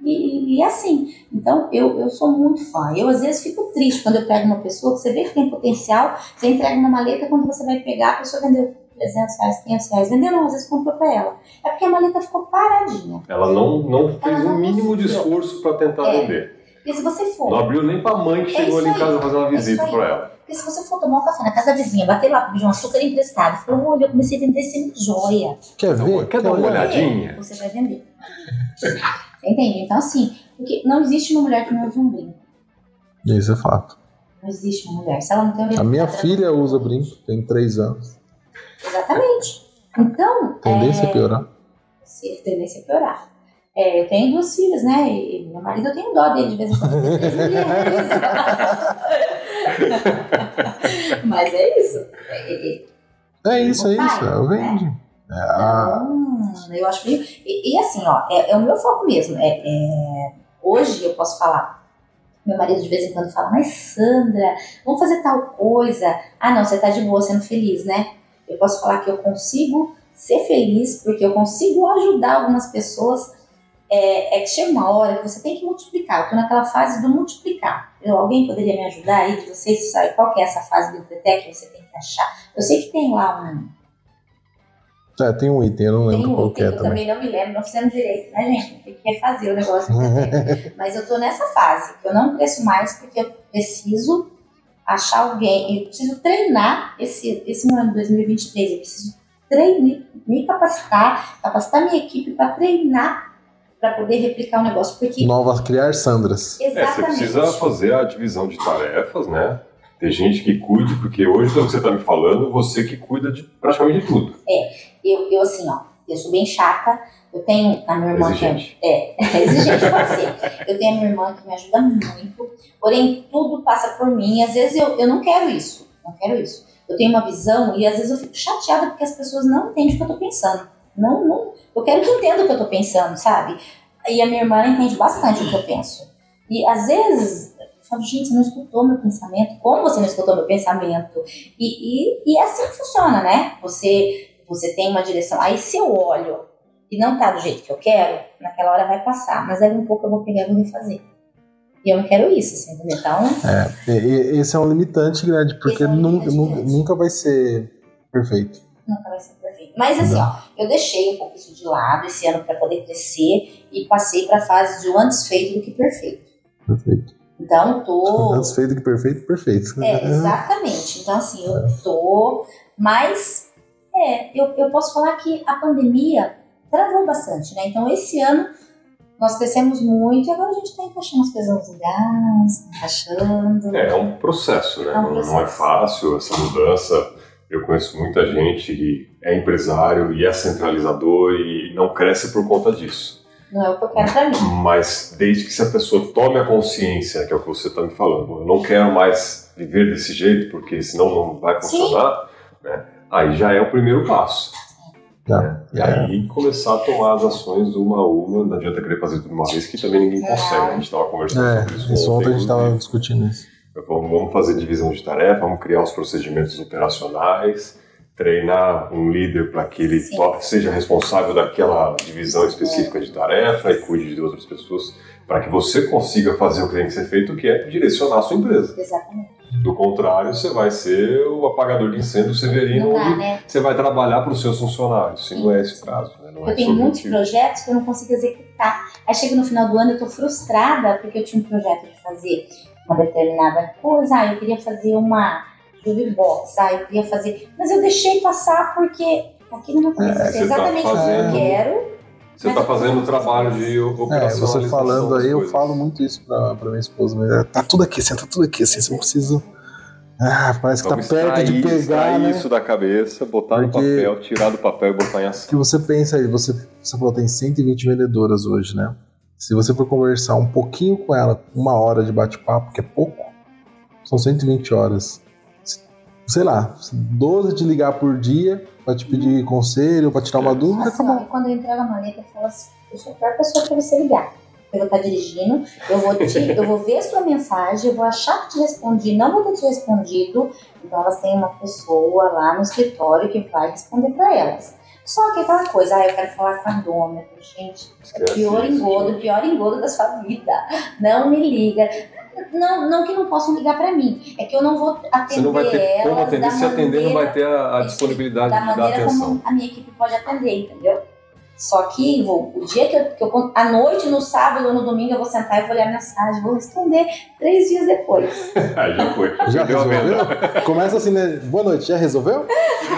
S3: E, e, assim, então eu, eu sou muito fã. Eu às vezes fico triste quando eu pego uma pessoa que você vê que tem potencial, você entrega uma maleta, quando você vai pegar, a pessoa vendeu 300 reais, 500 reais, vendeu não, às vezes comprou para ela. É porque a maleta ficou paradinha.
S1: Ela não, não fez o um mínimo de esforço para tentar é. vender.
S3: E se você for.
S1: Não abriu nem pra mãe que é chegou ali em casa fazer uma é visita é pra ela.
S3: Porque se você for tomar um café na casa da vizinha, bater lá, pedir um açúcar emprestado, falou, olha, eu comecei a vender sem joia.
S2: Quer ver?
S1: Quer, Quer dar uma olhadinha?
S3: Você vai vender. Entende? Então, assim, porque não existe uma mulher que não use um brinco.
S2: Isso é fato.
S3: Não existe uma mulher. Se ela não tem um
S2: A minha filha usa brinco, tem três anos.
S3: Exatamente. Então.
S2: Tendência é... a piorar.
S3: Sim, tendência a piorar. É, eu tenho duas filhas, né? E meu marido eu tenho dó dele de vez em quando. Mas é isso. É,
S2: é, é isso, é isso. Eu vendo. Né?
S3: É, a... então, eu acho que. E, e assim, ó, é, é, o meu foco mesmo. É, é, hoje eu posso falar. Meu marido de vez em quando fala, mas Sandra, vamos fazer tal coisa. Ah, não, você tá de boa sendo feliz, né? Eu posso falar que eu consigo ser feliz porque eu consigo ajudar algumas pessoas é, é, que chega uma hora que você tem que multiplicar. Eu estou naquela fase do multiplicar. Eu, alguém poderia me ajudar aí de vocês? Sabe qual que é essa fase do IPTEC que você tem que achar? Eu sei que tem lá um.
S2: É, tem um item, eu não lembro um qual item, é
S3: eu também. não me lembro, não fizemos direito, né, gente? Tem que refazer o negócio. Mas eu estou nessa fase, que eu não cresço mais porque eu preciso achar alguém, eu preciso treinar esse, esse ano de 2023, eu preciso treinar, me capacitar, capacitar minha equipe para treinar para poder replicar o negócio. Porque...
S2: Novas criar Sandras.
S1: Exatamente. É, você precisa fazer a divisão de tarefas, né? Tem gente que cuide, porque hoje, pelo que você está me falando, você que cuida de praticamente de tudo.
S3: É, eu, eu assim, ó, eu sou bem chata, eu tenho a minha irmã
S1: exigente.
S3: que é, é exigente pode ser. Eu tenho a minha irmã que me ajuda muito, porém tudo passa por mim. Às vezes eu, eu não quero isso, não quero isso. Eu tenho uma visão e às vezes eu fico chateada porque as pessoas não entendem o que eu estou pensando. Não, não. Eu quero que entenda o que eu tô pensando, sabe? E a minha irmã entende bastante o que eu penso. E às vezes, eu falo, gente, você não escutou meu pensamento? Como você não escutou meu pensamento? E, e, e é assim que funciona, né? Você, você tem uma direção. Aí se eu olho e não tá do jeito que eu quero, naquela hora vai passar. Mas aí um pouco eu vou pegar e vou refazer. E eu não quero isso, assim, entendeu? Então.
S2: É, esse é um limitante grande, porque é um nunca, nunca vai ser perfeito.
S3: Nunca vai ser perfeito. Mas assim, ó, eu deixei um pouco isso de lado esse ano para poder crescer e passei para a fase de antes feito do que perfeito.
S2: Perfeito.
S3: Então, tô.
S2: Antes feito do que perfeito, perfeito.
S3: É, exatamente. Então, assim, eu tô. Mas, é, eu, eu posso falar que a pandemia travou bastante, né? Então, esse ano nós crescemos muito e agora a gente está encaixando as coisas nos lugares, encaixando.
S1: É, é um processo, né? É um processo. Não é fácil essa mudança eu conheço muita gente que é empresário e é centralizador e não cresce por conta disso.
S3: Não é o que eu quero pra mim.
S1: Mas desde que se a pessoa tome a consciência, que é o que você está me falando, eu não quero mais viver desse jeito, porque senão não vai funcionar, né? aí já é o primeiro passo. Né? E aí começar a tomar as ações uma a uma, não adianta querer fazer tudo uma vez, que também ninguém consegue. A gente estava conversando
S2: é, sobre isso. Isso ontem a gente estava discutindo isso.
S1: Vamos fazer divisão de tarefa, vamos criar os procedimentos operacionais, treinar um líder para que ele seja responsável daquela divisão específica de tarefa e cuide de outras pessoas, para que você consiga fazer o que tem que ser feito, que é direcionar a sua empresa.
S3: Exatamente.
S1: Do contrário, você vai ser o apagador de incêndio severino, dá, onde né? você vai trabalhar para os seus funcionários. Se não é esse caso. Né?
S3: eu é tenho muitos projetos que eu não consigo executar. Aí chega no final do ano, eu estou frustrada porque eu tinha um projeto de fazer uma determinada coisa, ah, eu queria fazer uma jukebox, ah, eu queria fazer. Mas eu deixei passar porque aquilo não começa é, exatamente tá fazendo, o que eu quero.
S1: Você está fazendo o trabalho de operação.
S2: É, você falando aí, eu falo muito isso para minha esposa, mas é, tá tudo aqui, assim, tá tudo aqui, assim, você não precisa. Ah, parece que Vamos tá perto extrair, de pegar.
S1: Né? isso da cabeça, botar Porque no papel, tirar do papel e botar em ação.
S2: que você pensa aí, você, você falou, tem 120 vendedoras hoje, né? Se você for conversar um pouquinho com ela, uma hora de bate-papo, que é pouco, são 120 horas. Sei lá, 12 de ligar por dia pra te pedir conselho, pra tirar uma dúvida,
S3: assim, acabou. quando eu entrego a maleta, eu falo assim, eu sou a pior pessoa pra você ligar. eu vou estar dirigindo, eu vou, te, eu vou ver a sua mensagem, eu vou achar que te respondi, não vou ter te respondido. Então elas têm uma pessoa lá no escritório que vai responder para elas. Só que aquela coisa, ah, eu quero falar com a dona, gente, é pior engodo, pior engodo da sua vida. Não me liga. Não, não que não possam ligar para mim, é que eu não vou atender
S1: Você não vai ter
S3: elas
S1: como atender, se atender não vai ter a, a disponibilidade
S3: da
S1: de dar atenção.
S3: como a minha equipe pode atender, entendeu? Só que vou, o dia que eu, que eu. À noite, no sábado ou no domingo, eu vou sentar e vou ler a mensagem, vou responder três dias depois.
S1: Aí já foi.
S2: Já resolveu? Começa assim, né? Boa noite, já resolveu?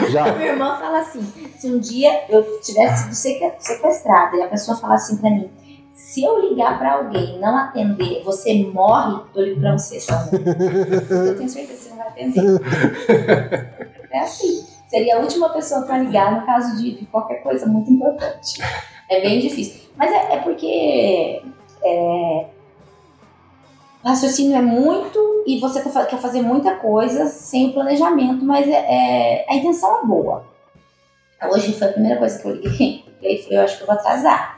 S2: Já.
S3: Minha irmã fala assim: se um dia eu tivesse sido seque- sequestrada e a pessoa falar assim pra mim, se eu ligar pra alguém e não atender, você morre, eu ligo pra você, sabe? eu tenho certeza que você não vai atender. É assim. Seria a última pessoa pra ligar no caso de, de qualquer coisa muito importante. É bem difícil. Mas é, é porque. é, o raciocínio é muito e você tá quer fazer muita coisa sem o planejamento, mas é, é- a intenção é boa. Hoje foi a primeira coisa que eu liguei. E falei, eu acho que eu vou atrasar.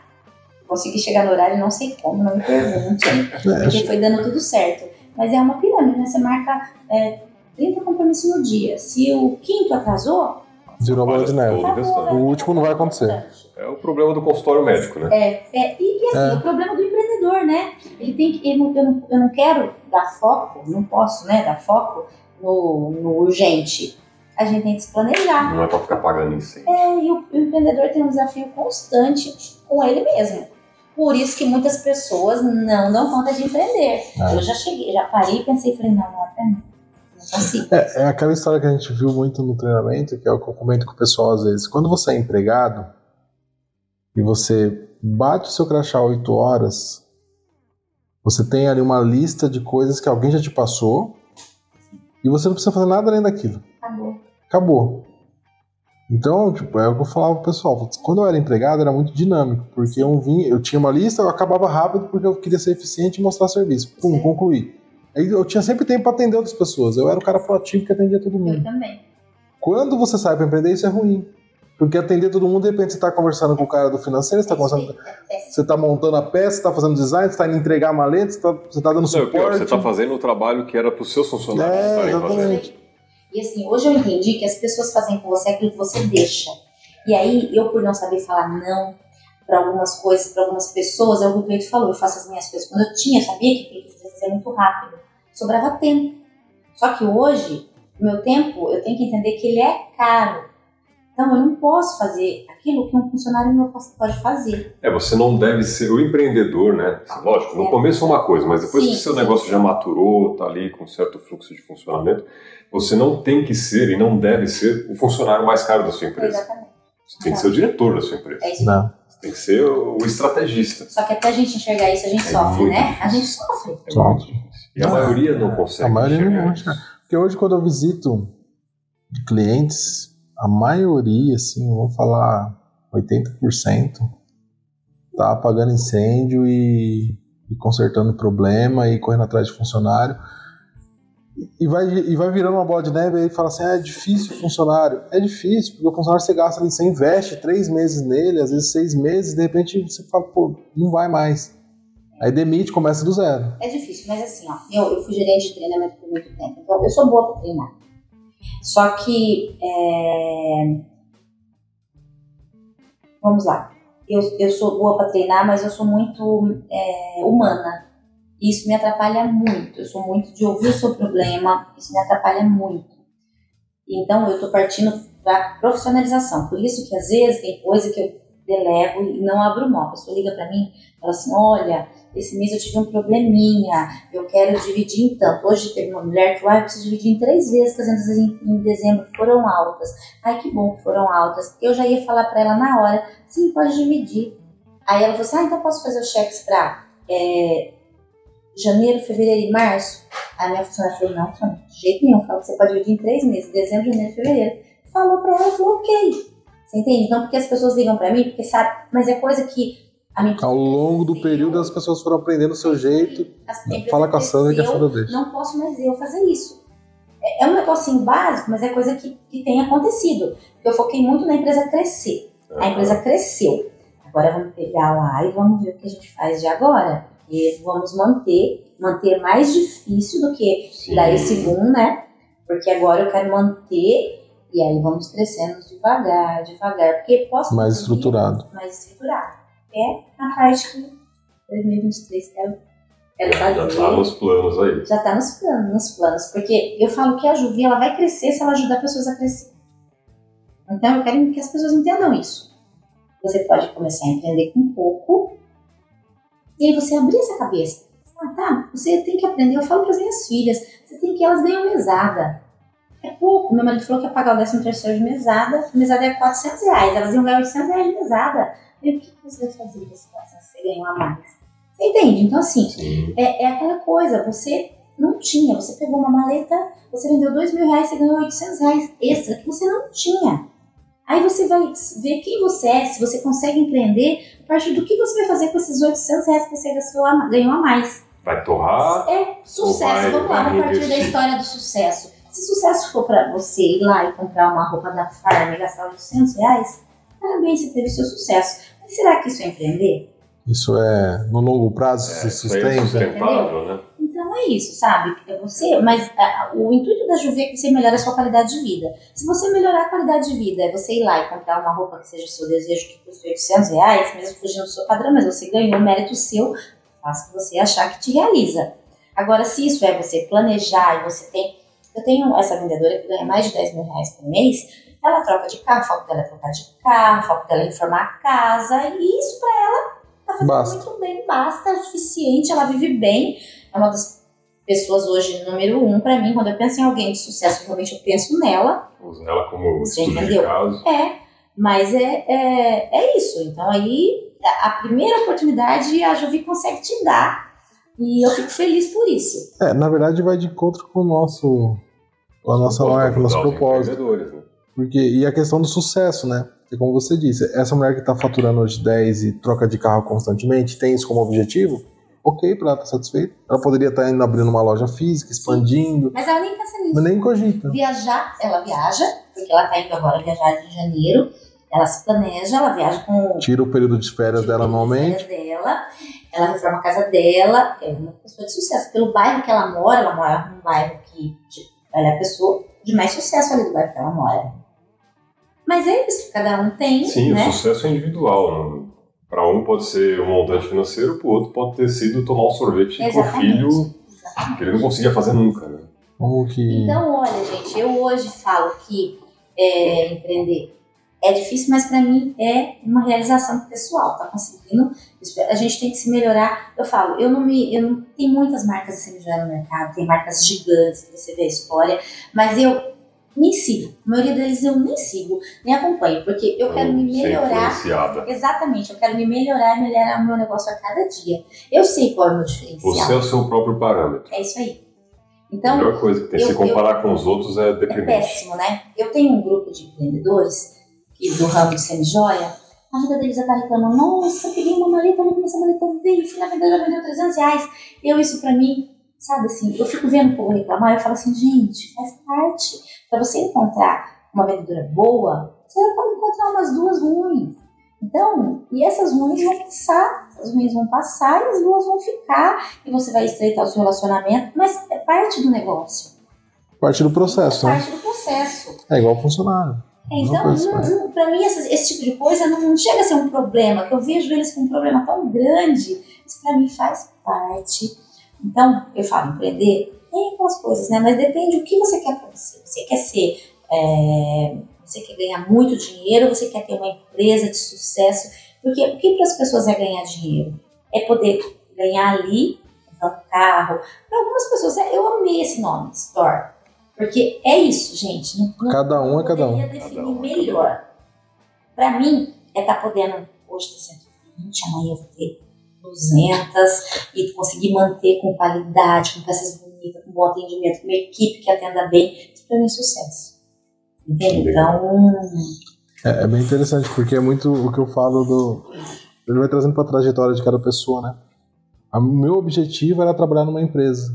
S3: Consegui chegar no horário, não sei como, não me pergunte,
S2: É,
S3: porque foi dando tudo certo. Mas é uma pirâmide, né? Você marca é, 30 compromissos no dia. Se o quinto atrasou,
S2: virou bola de neve.
S1: Todo o
S2: último não vai acontecer.
S1: É o problema do consultório médico, né?
S3: É, é, e, e assim,
S2: É.
S3: o problema do empreendedor, né? Ele tem que. ele eu, não, eu não quero dar foco, não posso, né? Dar foco no, no urgente. A gente tem que se planejar.
S1: Não é pra ficar pagando incêndio.
S3: É, e o, o empreendedor tem um desafio constante com ele mesmo. Por isso que muitas pessoas não dão conta de empreender.
S2: É.
S3: Eu já cheguei, já parei e pensei, falei, não, não é. Não consigo.
S2: É, é aquela história que a gente viu muito no treinamento, que é o que eu comento com o pessoal às vezes. Quando você é empregado e você bate o seu crachá 8 horas, você tem ali uma lista de coisas que alguém já te passou e você não precisa fazer nada além daquilo.
S3: Acabou.
S2: Acabou. Então, tipo, é o que eu falava pro pessoal. Quando eu era empregado, era muito dinâmico, porque eu vim, eu tinha uma lista, eu acabava rápido porque eu queria ser eficiente e mostrar serviço. Pum,
S3: Sim.
S2: concluí. Aí eu tinha sempre tempo para atender outras pessoas. Eu era o cara proativo que atendia todo
S3: Eu
S2: mundo.
S3: também.
S2: Quando você sai para empreender, isso é ruim. Porque atender todo mundo, de repente você tá conversando com o cara do financeiro, você tá, conversando,
S3: É,
S2: você tá montando a peça, você tá fazendo design, você tá indo entregar a maleta, você tá, você tá dando
S1: Não, é
S2: suporte.
S1: pior, você tá fazendo o trabalho que era pros seus funcionários
S2: É, exatamente.
S1: fazendo.
S3: E assim, hoje eu entendi que as pessoas fazem com você aquilo que você deixa. E aí, eu por não saber falar não para algumas coisas, para algumas pessoas, é o que o Cleito falou, eu faço as minhas coisas. Quando eu tinha, eu sabia que eu fazia fazer muito rápido. Sobrava tempo. Só que hoje, o meu tempo, eu tenho que entender que ele é caro. Então, eu não posso fazer aquilo que um funcionário meu pode fazer.
S1: É, você não deve ser o empreendedor, né? Lógico, no
S3: É.
S1: começo é uma coisa, mas depois
S3: Sim,
S1: que seu
S3: sim.
S1: negócio já maturou, tá ali com certo fluxo de funcionamento, você não tem que ser e não deve ser o funcionário mais caro da sua empresa.
S3: Exatamente.
S1: Você tem que ser o diretor da sua empresa.
S3: É isso.
S2: Não.
S1: Você tem que ser o estrategista.
S3: Só que até a gente enxergar isso, a gente
S1: É
S3: sofre, né?
S1: difícil.
S3: A gente sofre.
S1: É
S2: Só.
S1: muito difícil. E a maioria não consegue.
S2: A maioria não acha. Porque hoje, quando eu visito clientes, a maioria, assim, vamos falar 80%, tá apagando incêndio e, e consertando problema e correndo atrás de funcionário. E vai, e vai virando uma bola de neve e fala assim: ah, é difícil funcionário. É difícil, porque o funcionário você gasta ali, você investe três meses nele, às vezes seis meses, de repente você fala, pô, não vai mais. Aí demite, começa do zero.
S3: É difícil, mas assim, ó, eu, eu fui gerente de treinamento por muito tempo, então eu sou boa para treinar. Só que, é, vamos lá, eu, eu sou boa para treinar, mas eu sou muito é, humana. Isso me atrapalha muito. Eu sou muito de ouvir o seu problema, isso me atrapalha muito. Então, eu estou partindo para profissionalização. Por isso que, às vezes, tem coisa que eu delego e não abro mão. A pessoa liga para mim fala assim, olha, esse mês eu tive um probleminha, eu quero dividir em tanto. Hoje teve uma mulher que falou, ah, eu preciso dividir em três vezes, porque as vendas em, em dezembro foram altas. Ai, que bom que foram altas. Eu já ia falar para ela na hora, sim, pode dividir. Aí ela falou assim, ah, então posso fazer os cheques para é, janeiro, fevereiro e março? A minha funcionária falou, não, de jeito nenhum, fala que você pode dividir em três meses, dezembro, janeiro, fevereiro. Falou para ela, falou, ok. Você entende? Não porque as pessoas ligam para mim, porque sabe, mas é coisa que
S2: Ao longo do período, as pessoas foram aprendendo o seu jeito.
S3: Empresa
S2: Fala com a Sandra que a Sandra deixa.
S3: Não posso mais eu fazer isso. É, é um negocinho básico, mas é coisa que, que tem acontecido. Eu foquei muito na empresa crescer. A empresa cresceu. Agora vamos pegar lá e vamos ver o que a gente faz de agora. porque vamos manter, manter mais difícil do que
S1: Sim.
S3: dar esse boom, né? Porque agora eu quero manter e aí vamos crescendo devagar, devagar, porque posso
S2: Mais estruturado.
S3: mais estruturado. É a parte que 2023 quero, quero
S1: Já
S3: fazer.
S1: tá nos planos aí.
S3: Já tá nos planos, nos planos. Porque eu falo que a Juvi ela vai crescer se ela ajudar pessoas a crescer. Então eu quero que as pessoas entendam isso. Você pode começar a empreender com pouco e aí você abrir essa cabeça. Ah, tá, você tem que aprender. Eu falo para as minhas filhas, você tem que elas ganham mesada. É pouco. Meu marido falou que ia pagar o 13 terceiro de mesada. Mesada é 400 reais. Elas iam ganhar 800 reais de mesada. E o que você vai fazer com esse 400 se você ganhou a mais? Você entende? Então, assim,
S1: Sim.
S3: é, é aquela coisa, você não tinha, você pegou uma maleta, você vendeu dois mil reais, você ganhou 800 reais extra que você não tinha. Aí você vai ver quem você é, se você consegue empreender, a partir do que você vai fazer com esses 800 reais que você a- ganhou a mais.
S1: Vai torrar.
S3: É sucesso,
S1: vai-
S3: vamos lá, vamos partir da história do sucesso. Se sucesso for pra você ir lá e comprar uma roupa da Farm e gastar 800 reais, parabéns, você teve seu sucesso. Mas será que isso é empreender?
S2: Isso é no longo prazo
S1: É,
S2: se
S1: é
S2: sustenta.
S1: sustentável, né?
S3: Então é isso, sabe? É você, mas ah, o intuito da Juve é que você melhore a sua qualidade de vida. Se você melhorar a qualidade de vida, é você ir lá e comprar uma roupa que seja o seu desejo, que custa 800 reais, mesmo fugindo do seu padrão, mas você ganhou um mérito seu, faz que você achar que te realiza. Agora, se isso é você planejar e você tem. Eu tenho essa vendedora que ganha mais de 10 mil reais por mês, ela troca de carro, foco dela é trocar de carro, foco dela é reformar a casa, e isso pra ela tá fazendo
S2: Basta.
S3: muito bem, basta, é o suficiente, ela vive bem, é uma das pessoas hoje número um pra mim, quando eu penso em alguém de sucesso, realmente eu penso nela,
S1: Usa ela como
S3: Você entendeu?
S1: caso.
S3: é, mas é, é, é isso, então aí a a primeira oportunidade a Juvi consegue te dar, e eu fico feliz por isso.
S2: É, na verdade vai de encontro com o nosso com a nossa marca, com o nosso
S1: os
S2: propósito.
S1: né?
S2: Porque, e a questão do sucesso, né? Porque como você disse, essa mulher que está faturando hoje 10 e troca de carro constantemente, tem isso como objetivo? Ok, para ela estar satisfeita. Ela poderia estar indo abrindo uma loja física, expandindo,
S3: Mas ela nem pensa nisso.
S2: mas nem cogita.
S3: Viajar, ela viaja, porque ela tá indo agora viajar em janeiro, ela se planeja, ela viaja com
S2: Tira o período de férias dela anualmente.
S3: férias dela, ela reforma a casa dela, é uma pessoa de sucesso. Pelo bairro que ela mora, ela mora num bairro que tipo, ela é a pessoa de mais sucesso ali do bairro que ela mora. Mas é isso, cada um tem,
S1: Sim,
S3: né?
S1: o sucesso é individual. Para um pode ser um montante financeiro, para o outro pode ter sido tomar um sorvete com o
S3: Exatamente.
S1: filho que ele não conseguia fazer nunca. Né?
S2: Como que.
S3: Então, olha, gente, eu hoje falo que é, empreender é difícil, mas para mim é uma realização pessoal, tá conseguindo. A gente tem que se melhorar. Eu falo, eu não me, eu não tem muitas marcas a se melhorar no mercado, tem marcas gigantes que você vê a história, mas eu nem sigo. A maioria deles eu nem sigo, nem acompanho, porque eu quero me
S1: Ser
S3: melhorar. Exatamente, eu quero me melhorar e melhorar o meu negócio a cada dia. Eu sei qual é o meu diferencial.
S1: Você é o seu próprio parâmetro.
S3: É isso aí.
S1: a
S3: Então,
S1: melhor coisa que tem.
S3: eu-
S1: se comparar com os outros é
S3: é
S1: deprimente.
S3: péssimo, né? Eu tenho um grupo de empreendedores que do ramo de semi-joia, a vida deles já tá reclamando, nossa, peguei uma maleta, olha como essa maleta veio, fui na vendedora, já vendeu 300 reais. Eu, isso pra mim, sabe assim, eu fico vendo o povo reclamar, eu falo assim, gente, faz parte. Pra você encontrar uma vendedora boa, você pode encontrar umas duas ruins. Então, e essas ruins vão passar, as ruins vão passar e as boas vão ficar, e você vai estreitar o seu relacionamento, mas é parte do negócio.
S2: Parte do processo,
S3: é
S2: né?
S3: parte do processo.
S2: É igual funcionário.
S3: É, então, não, pra mim, esse, esse tipo de coisa não, não chega a ser um problema, que eu vejo eles com um problema tão grande, isso pra mim faz parte. Então, eu falo, empreender tem aquelas coisas, né? Mas depende do que você quer pra você. Você quer ser. é, você quer ganhar muito dinheiro, você quer ter uma empresa de sucesso. Porque o que para as pessoas é ganhar dinheiro? É poder ganhar ali, comprar um carro. Para algumas pessoas, é- eu amei esse nome, Store. Porque é isso, gente. Não, não
S2: Cada um é cada um.
S3: poderia definir
S1: um
S3: melhor. Pra mim, é estar podendo, hoje ter 120, amanhã eu vou ter 200 e conseguir manter com qualidade, com peças bonitas, com bom atendimento, com uma equipe que atenda bem. Isso pra mim é sucesso. Entende? Então,
S2: É, é bem interessante, porque é muito o que eu falo do. Ele vai trazendo pra trajetória de cada pessoa, né? O meu objetivo era trabalhar numa empresa.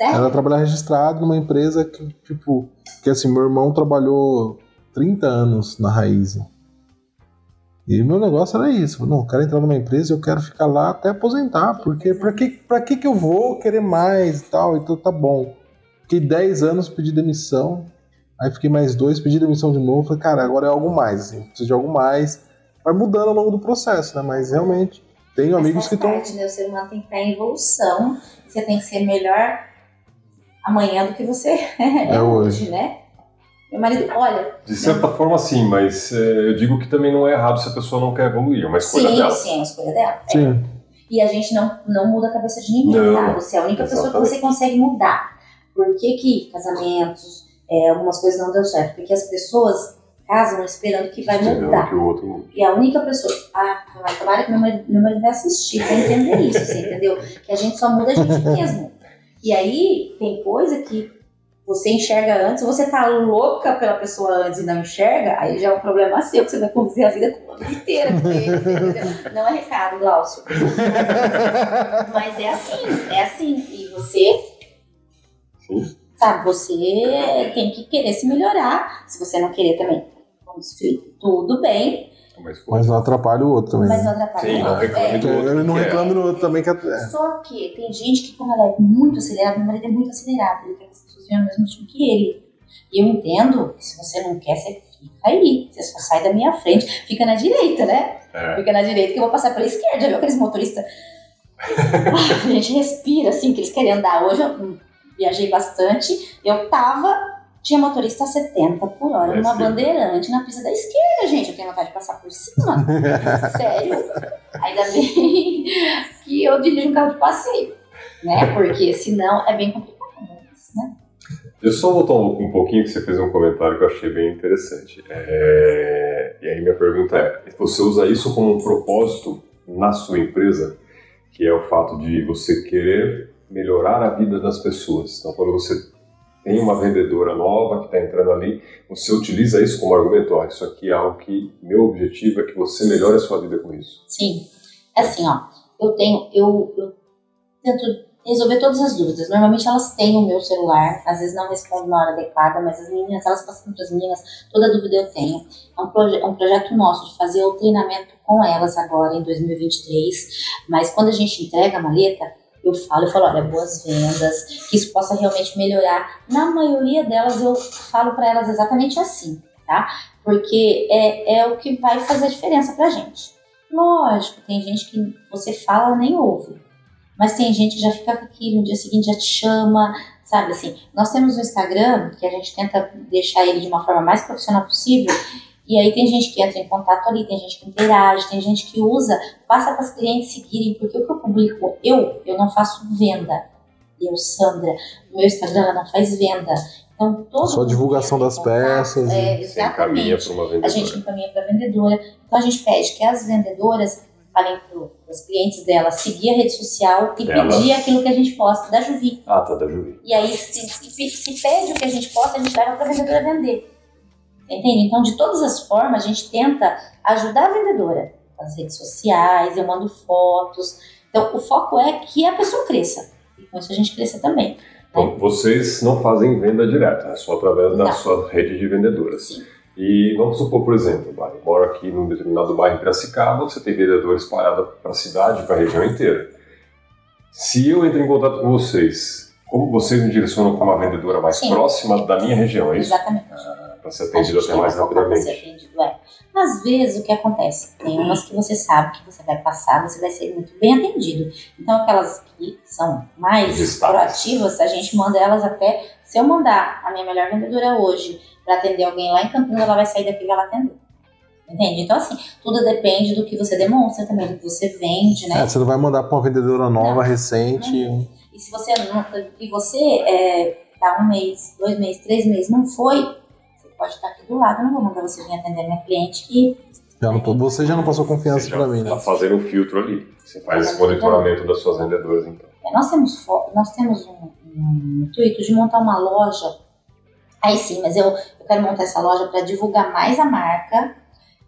S3: Certo?
S2: Era trabalhar registrado numa empresa que, tipo, que assim, meu irmão trabalhou 30 anos na Raiz. E meu negócio era isso. Não, eu quero entrar numa empresa e eu quero ficar lá até aposentar. Porque pra que, pra que, que eu vou querer mais e tal? Então tá bom. Fiquei 10 anos, pedi demissão. Aí fiquei mais dois, pedi demissão de novo. Falei, cara, agora é algo mais, assim, preciso de algo mais. Vai mudando ao longo do processo, né? Mas realmente, tenho
S3: Mas
S2: amigos que estão.
S3: né? O ser humano tem que estar em evolução. Você tem que ser melhor amanhã do que você é,
S2: É
S3: hoje,
S2: hoje.
S3: né? Meu marido, olha,
S1: De certa forma, sim, mas é, eu digo que também não é errado se a pessoa não quer evoluir, é uma escolha
S3: sim,
S1: dela.
S3: sim, é a escolha dela. É.
S2: Sim.
S3: E a gente não, não muda a cabeça de ninguém,
S1: Não,
S3: tá? Você é a única pessoa que
S1: exatamente.
S3: você consegue mudar. Por que, que casamentos, é, algumas coisas não deu certo? Porque as pessoas casam esperando que vai
S1: Esperando
S3: mudar.
S1: que o outro.
S3: E a única pessoa. Ah, tomara que meu marido, meu marido vai assistir pra entender isso, você entendeu? Que a gente só muda a gente mesmo. E aí tem coisa que você enxerga antes, você tá louca pela pessoa antes e não enxerga, aí já é um problema seu, que você vai conviver a vida com a vida inteira com ele? Não é recado, Glaucio. Mas é assim, é assim. E você, sabe, você tem que querer se melhorar. Se você não querer também, tudo bem.
S2: Mas não atrapalha o outro também.
S3: mas não
S2: né?
S3: atrapalha.
S1: Sim, não
S3: não.
S1: reclame
S3: É,
S1: do outro.
S2: Ele não
S1: é.
S2: reclama no outro também que é.
S3: Só que tem gente que, como ela é muito acelerada, meu marido é muito acelerado, ele quer que as pessoas venham ao mesmo ritmo que ele. E eu entendo que se você não quer, você fica aí. Você só sai da minha frente, fica na direita, né?
S1: É.
S3: Fica na direita que eu vou passar pela esquerda. Já viu aqueles motoristas? Ah, a gente respira assim, que eles querem andar. Hoje eu viajei bastante, eu tava. Tinha motorista a 70 por hora,
S1: É,
S3: numa
S1: sim.
S3: bandeirante na pista da esquerda, gente. Eu tenho vontade de passar por cima. Sério? Ainda bem que eu dirijo um carro de passeio, né? Porque senão é bem complicado. Né?
S1: Deixa eu só voltar um, um pouquinho, que você fez um comentário que eu achei bem interessante. É, E aí minha pergunta é, você usa isso como um propósito na sua empresa, que é o fato de você querer melhorar a vida das pessoas. Então, quando você tem uma vendedora nova que está entrando ali, você utiliza isso como argumento, isso aqui é algo que meu objetivo é que você melhore a sua vida com isso.
S3: Sim. É assim, ó. Eu tenho, eu, eu tento resolver todas as dúvidas. Normalmente elas têm o meu celular, às vezes não respondo na hora adequada, mas as meninas, elas passam para as meninas, toda dúvida eu tenho. É um, proje é um projeto nosso de fazer o treinamento com elas agora em 2023, mas quando a gente entrega a maleta, eu falo, eu falo, olha, boas vendas, que isso possa realmente melhorar. Na maioria delas eu falo para elas exatamente assim, tá? Porque é, é o que vai fazer a diferença pra gente. Lógico, tem gente que você fala, nem ouve. Mas tem gente que já fica com aquilo, no dia seguinte já te chama, sabe assim. Nós temos um Instagram que a gente tenta deixar ele de uma forma mais profissional possível. E aí tem gente que entra em contato ali, tem gente que interage, tem gente que usa, passa para as clientes seguirem, porque o que eu publico, eu, eu não faço venda. Eu, Sandra, o meu Instagram ela não faz venda. Então, todo
S2: Só divulgação das
S3: contato,
S2: peças,
S3: É, exatamente
S1: para uma
S3: a gente encaminha para a vendedora. Então a gente pede que as vendedoras falem para os clientes dela seguir a rede social e
S1: Delas.
S3: pedir aquilo que a gente posta da Juvi.
S1: Ah, tá, da Juvi.
S3: E aí, se, se, se pede o que a gente posta, a gente leva para a vendedora vender. Entende? Então, de todas as formas, a gente tenta ajudar a vendedora. Nas redes sociais, eu mando fotos. Então, o foco é que a pessoa cresça. E com isso a gente cresça também.
S1: Então, vocês não fazem venda direta, é só através da
S3: Não.
S1: sua rede de vendedoras.
S3: Sim.
S1: E vamos supor, por exemplo, eu moro aqui num determinado bairro em Piracicaba, você tem vendedores espalhados para a cidade, para a região inteira. Se eu entro em contato com vocês, como vocês me direcionam para uma vendedora mais
S3: Sim.
S1: próxima da minha região, é isso?
S3: Exatamente.
S1: Para ser atendido até mais rapidamente.
S3: atendido, é. Às vezes, o que acontece? Tem umas que você sabe que você vai passar, você vai ser muito bem atendido. Então, aquelas que são mais
S1: Destaques.
S3: proativas, a gente manda elas até. Se eu mandar a minha melhor vendedora hoje para atender alguém lá em Campinas, ela vai sair daqui e vai lá atender. Entende? Então, assim, tudo depende do que você demonstra também, do que você vende, né?
S2: É, você não vai mandar pra uma vendedora nova,
S3: Não.
S2: recente.
S3: E se você não, e você é, tá um mês, dois meses, três meses, não foi, pode estar aqui do lado, eu não vou mandar você vir atender minha cliente que
S2: Já não tô- você já não passou confiança pra mim, né?
S1: está fazendo um filtro ali. Você faz esse monitoramento das suas vendedoras, então.
S3: é, nós temos nós temos um, um intuito de montar uma loja. Aí sim, mas eu, eu quero montar essa loja para divulgar mais a marca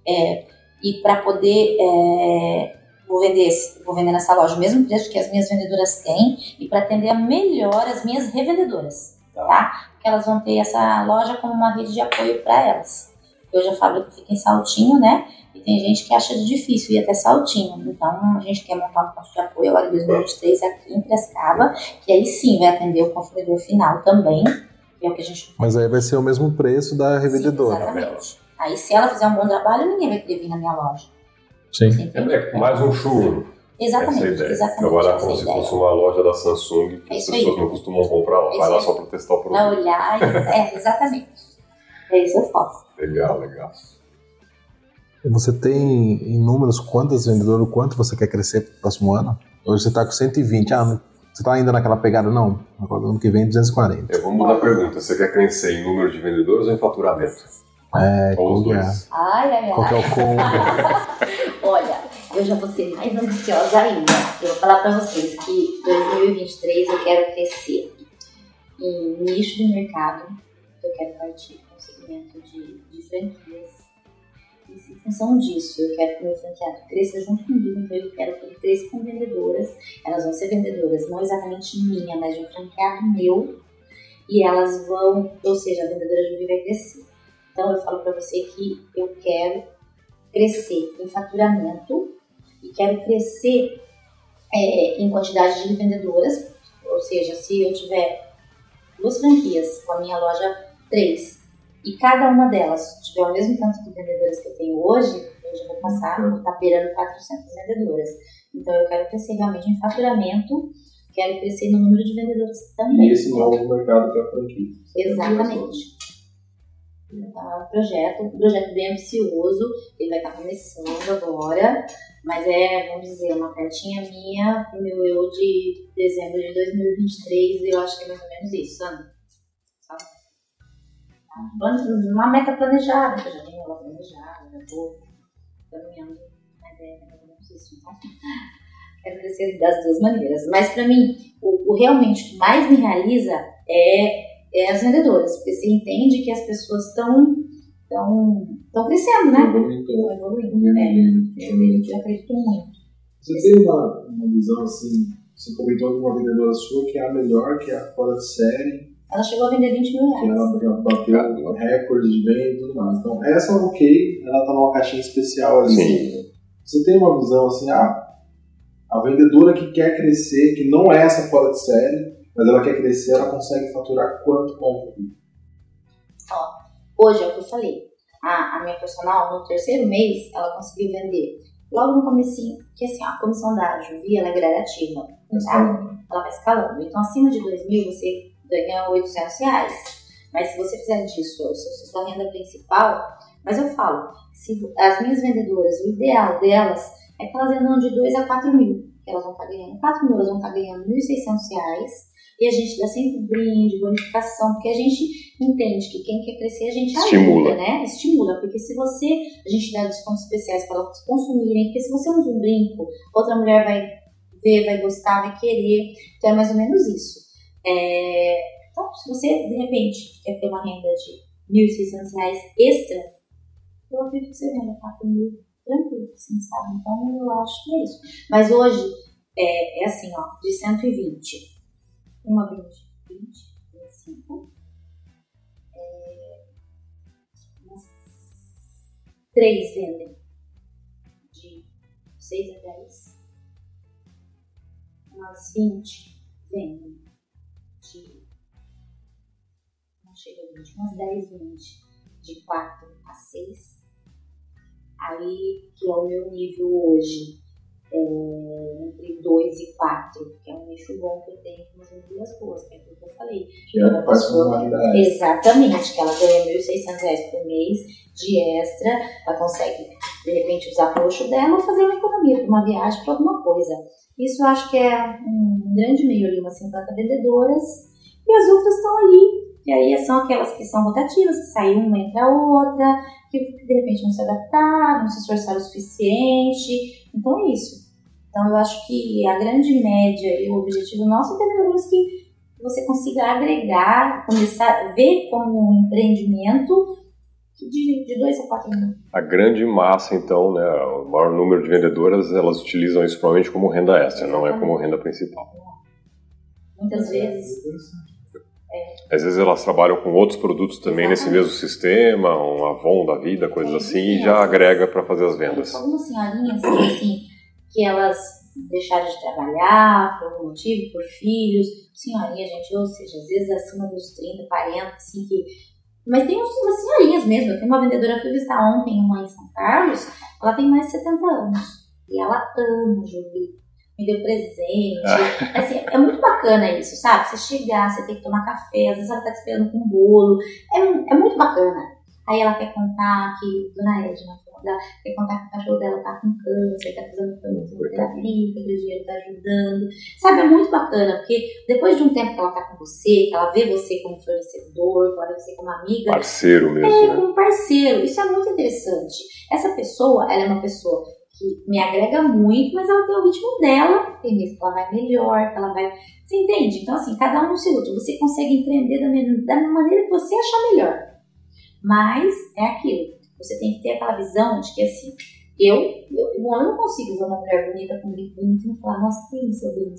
S3: é, e para poder é, vou vender vou vender nessa loja o mesmo preço que as minhas vendedoras têm e para atender melhor as minhas revendedoras,
S1: Tá.
S3: tá? Porque elas vão ter essa loja como uma rede de apoio para elas. Hoje a fábrica fica em Saltinho, né? E tem gente que acha difícil ir até Saltinho. Então a gente quer montar um ponto de apoio agora em 2023 aqui em Prescaba, que aí sim vai atender o consumidor final também. Que é o que a gente
S2: Mas aí vai ser o mesmo preço da revendedora.
S3: Aí se ela fizer um bom trabalho, ninguém vai querer vir na minha loja.
S2: Sim.
S1: É, é mais um a
S3: Exatamente,
S1: ideia.
S3: exatamente.
S1: Trabalhar
S3: é
S1: como
S3: a
S1: se fosse uma loja da Samsung, que
S3: É
S1: as pessoas
S3: aí.
S1: não costumam comprar lá.
S3: É
S1: Vai lá só para testar o produto.
S3: olhar, e- é, exatamente. É isso o foco.
S1: Legal, legal.
S2: Você tem em números quantas vendedoras, quanto você quer crescer pro próximo ano? Hoje você está com 120. Ah, você está ainda naquela pegada? Não. Agora ano que vem 240.
S1: Eu vou mudar a pergunta. Você quer crescer em número de vendedores ou em faturamento?
S2: É,
S1: Ou os
S2: qual que é?
S1: dois?
S3: Ai, ai,
S2: Qual que é
S3: ai.
S2: o combo?
S3: Eu já vou ser mais ambiciosa ainda. Eu vou falar pra vocês que 2023 eu quero crescer em nicho de mercado. Eu quero partir com o segmento de, de franquias. E em função disso, eu quero que meu franqueado cresça junto comigo. Então, eu quero que ele cresça com vendedoras. Elas vão ser vendedoras não exatamente minha, mas de um franqueado meu. E elas vão, ou seja, a vendedora de vai crescer. Então, eu falo pra você que eu quero crescer em faturamento e quero crescer é, em quantidade de vendedoras, ou seja, se eu tiver duas franquias com a minha loja três e cada uma delas tiver o mesmo tanto de vendedoras que eu tenho hoje, eu já vou passar, vou estar beirando 400 vendedoras. Então eu quero crescer realmente em faturamento, quero crescer no número de vendedores também.
S4: E esse novo mercado que é a franquia.
S3: Exatamente. É um projeto, um projeto bem ambicioso, ele vai estar começando agora, mas é, vamos dizer, uma cartinha minha pro meu eu de dezembro de 2023, eu acho que é mais ou menos isso, sabe? Sabe? Uma meta planejada, que eu já tenho ela planejada, já tô caminhando, mas é mais ou menos. Então, quero crescer das duas maneiras. Mas para mim, o, o realmente que mais me realiza é é as vendedoras, porque você entende que as pessoas estão estão estão crescendo, né? Estão evoluindo, né? Eu, eu acredito muito.
S4: Você tem uma, uma visão assim, você comentou de uma vendedora sua que é a melhor, que é a fora de série,
S3: Ela chegou a vender 20 mil
S4: que
S3: reais.
S4: ela bateu recordes de venda e tudo mais. Então, essa ok, ela tá numa caixinha especial ali.
S1: Sim.
S4: Você tem uma visão assim, ah, a vendedora que quer crescer, que não é essa fora de série, mas ela quer crescer, ela consegue faturar quanto com
S3: Hoje é o que eu falei. A, a minha personal, no terceiro mês, ela conseguiu vender. Logo no comecinho, que assim, a comissão da Juvi, ela é gradativa. Tá? Ela vai escalando. Então, acima de 2 mil, você ganha 800 reais. Mas se você fizer disso a sua, sua renda principal, mas eu falo, se as minhas vendedoras, o ideal delas é que elas vendam de 2 a 4 mil. Que elas vão estar ganhando 4 mil, elas vão estar ganhando 1.600 reais. E a gente dá sempre brinde, bonificação, porque a gente entende que quem quer crescer, a gente
S1: Estimula.
S3: ajuda, né? Estimula, porque se você, a gente dá descontos especiais para elas consumirem, porque se você usa um brinco, outra mulher vai ver, vai gostar, vai querer, então é mais ou menos isso. É, então, se você, de repente, quer ter uma renda de 1.600 reais extra, eu acredito que você venda 4 mil tranquilo, assim, sabe? Então, eu acho que é isso. Mas hoje, é, é assim, ó, de 120, uma 20, 20, 25, é, umas 3 vendem de 6 a 10, umas 20 vendem de, não chega a 20, umas 10, 20, de 4 a 6, aí que é o meu nível hoje, entre 2 e 4, que é um nicho bom que eu tenho com as duas boas, que é aquilo que eu falei.
S4: que é uma validade.
S3: Exatamente, que ela ganha 1.600 reais por mês de extra, ela consegue, de repente, usar para o luxo dela ou fazer uma economia para uma viagem, para alguma coisa. Isso eu acho que é um grande meio ali, umas 50 vendedoras, e as outras estão ali. E aí são aquelas que são rotativas, que sai uma, entra a outra, que de repente não se adaptaram, não se esforçaram o suficiente. Então é isso. Então eu acho que a grande média e o objetivo nosso é ter vendedoras que você consiga agregar, começar a ver como um empreendimento de, de dois a quatro mil.
S1: A grande massa, então, né, o maior número de vendedoras, elas utilizam isso provavelmente como renda extra, não é como renda principal.
S3: Muitas vezes
S1: Às vezes elas trabalham com outros produtos também nesse
S3: Exatamente.
S1: mesmo sistema, um Avon da vida, coisas
S3: É,
S1: assim, e já agrega para fazer as vendas.
S3: Algumas senhorinhas que, assim, que elas deixaram de trabalhar por algum motivo, por filhos. Senhorinha, gente, ou seja, às vezes acima dos 30, 40, assim, que. Mas tem umas senhorinhas mesmo. Eu tenho uma vendedora, eu fui visitar ontem, uma em São Carlos, ela tem mais de 70 anos. E ela ama Juvi. Me deu presente. Assim, é muito bacana isso, sabe? Você chegar, você tem que tomar café, às vezes ela tá te esperando com bolo. É, é muito bacana. Aí ela quer contar que, Dona Edna, ela quer contar que o cachorro dela tá com câncer, tá precisando de terapia, que aquele dinheiro tá ajudando. Sabe, é muito bacana, porque depois de um tempo que ela tá com você, que ela vê você como fornecedor, que ela vê você como amiga,
S1: Parceiro
S3: é,
S1: mesmo, né?
S3: como parceiro. Isso é muito interessante. Essa pessoa, ela é uma pessoa que me agrega muito, mas ela tem o ritmo dela. Tem vezes que ela vai melhor, que ela vai. Você entende? Então, assim, cada um no seu ritmo. Você consegue empreender da, da maneira que você achar melhor. Mas é aquilo. Você tem que ter aquela visão de que, assim, eu, eu, eu não consigo ver uma mulher bonita com brinco bonito e falar, nossa, que lindo seu brinco.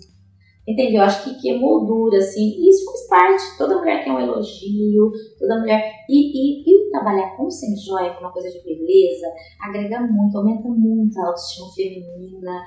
S3: Entendeu? Eu acho que, que é moldura, assim. E isso faz parte. Toda mulher quer um elogio, toda mulher. E, e, e trabalhar com semi-joia, com uma coisa de beleza, agrega muito, aumenta muito a autoestima feminina.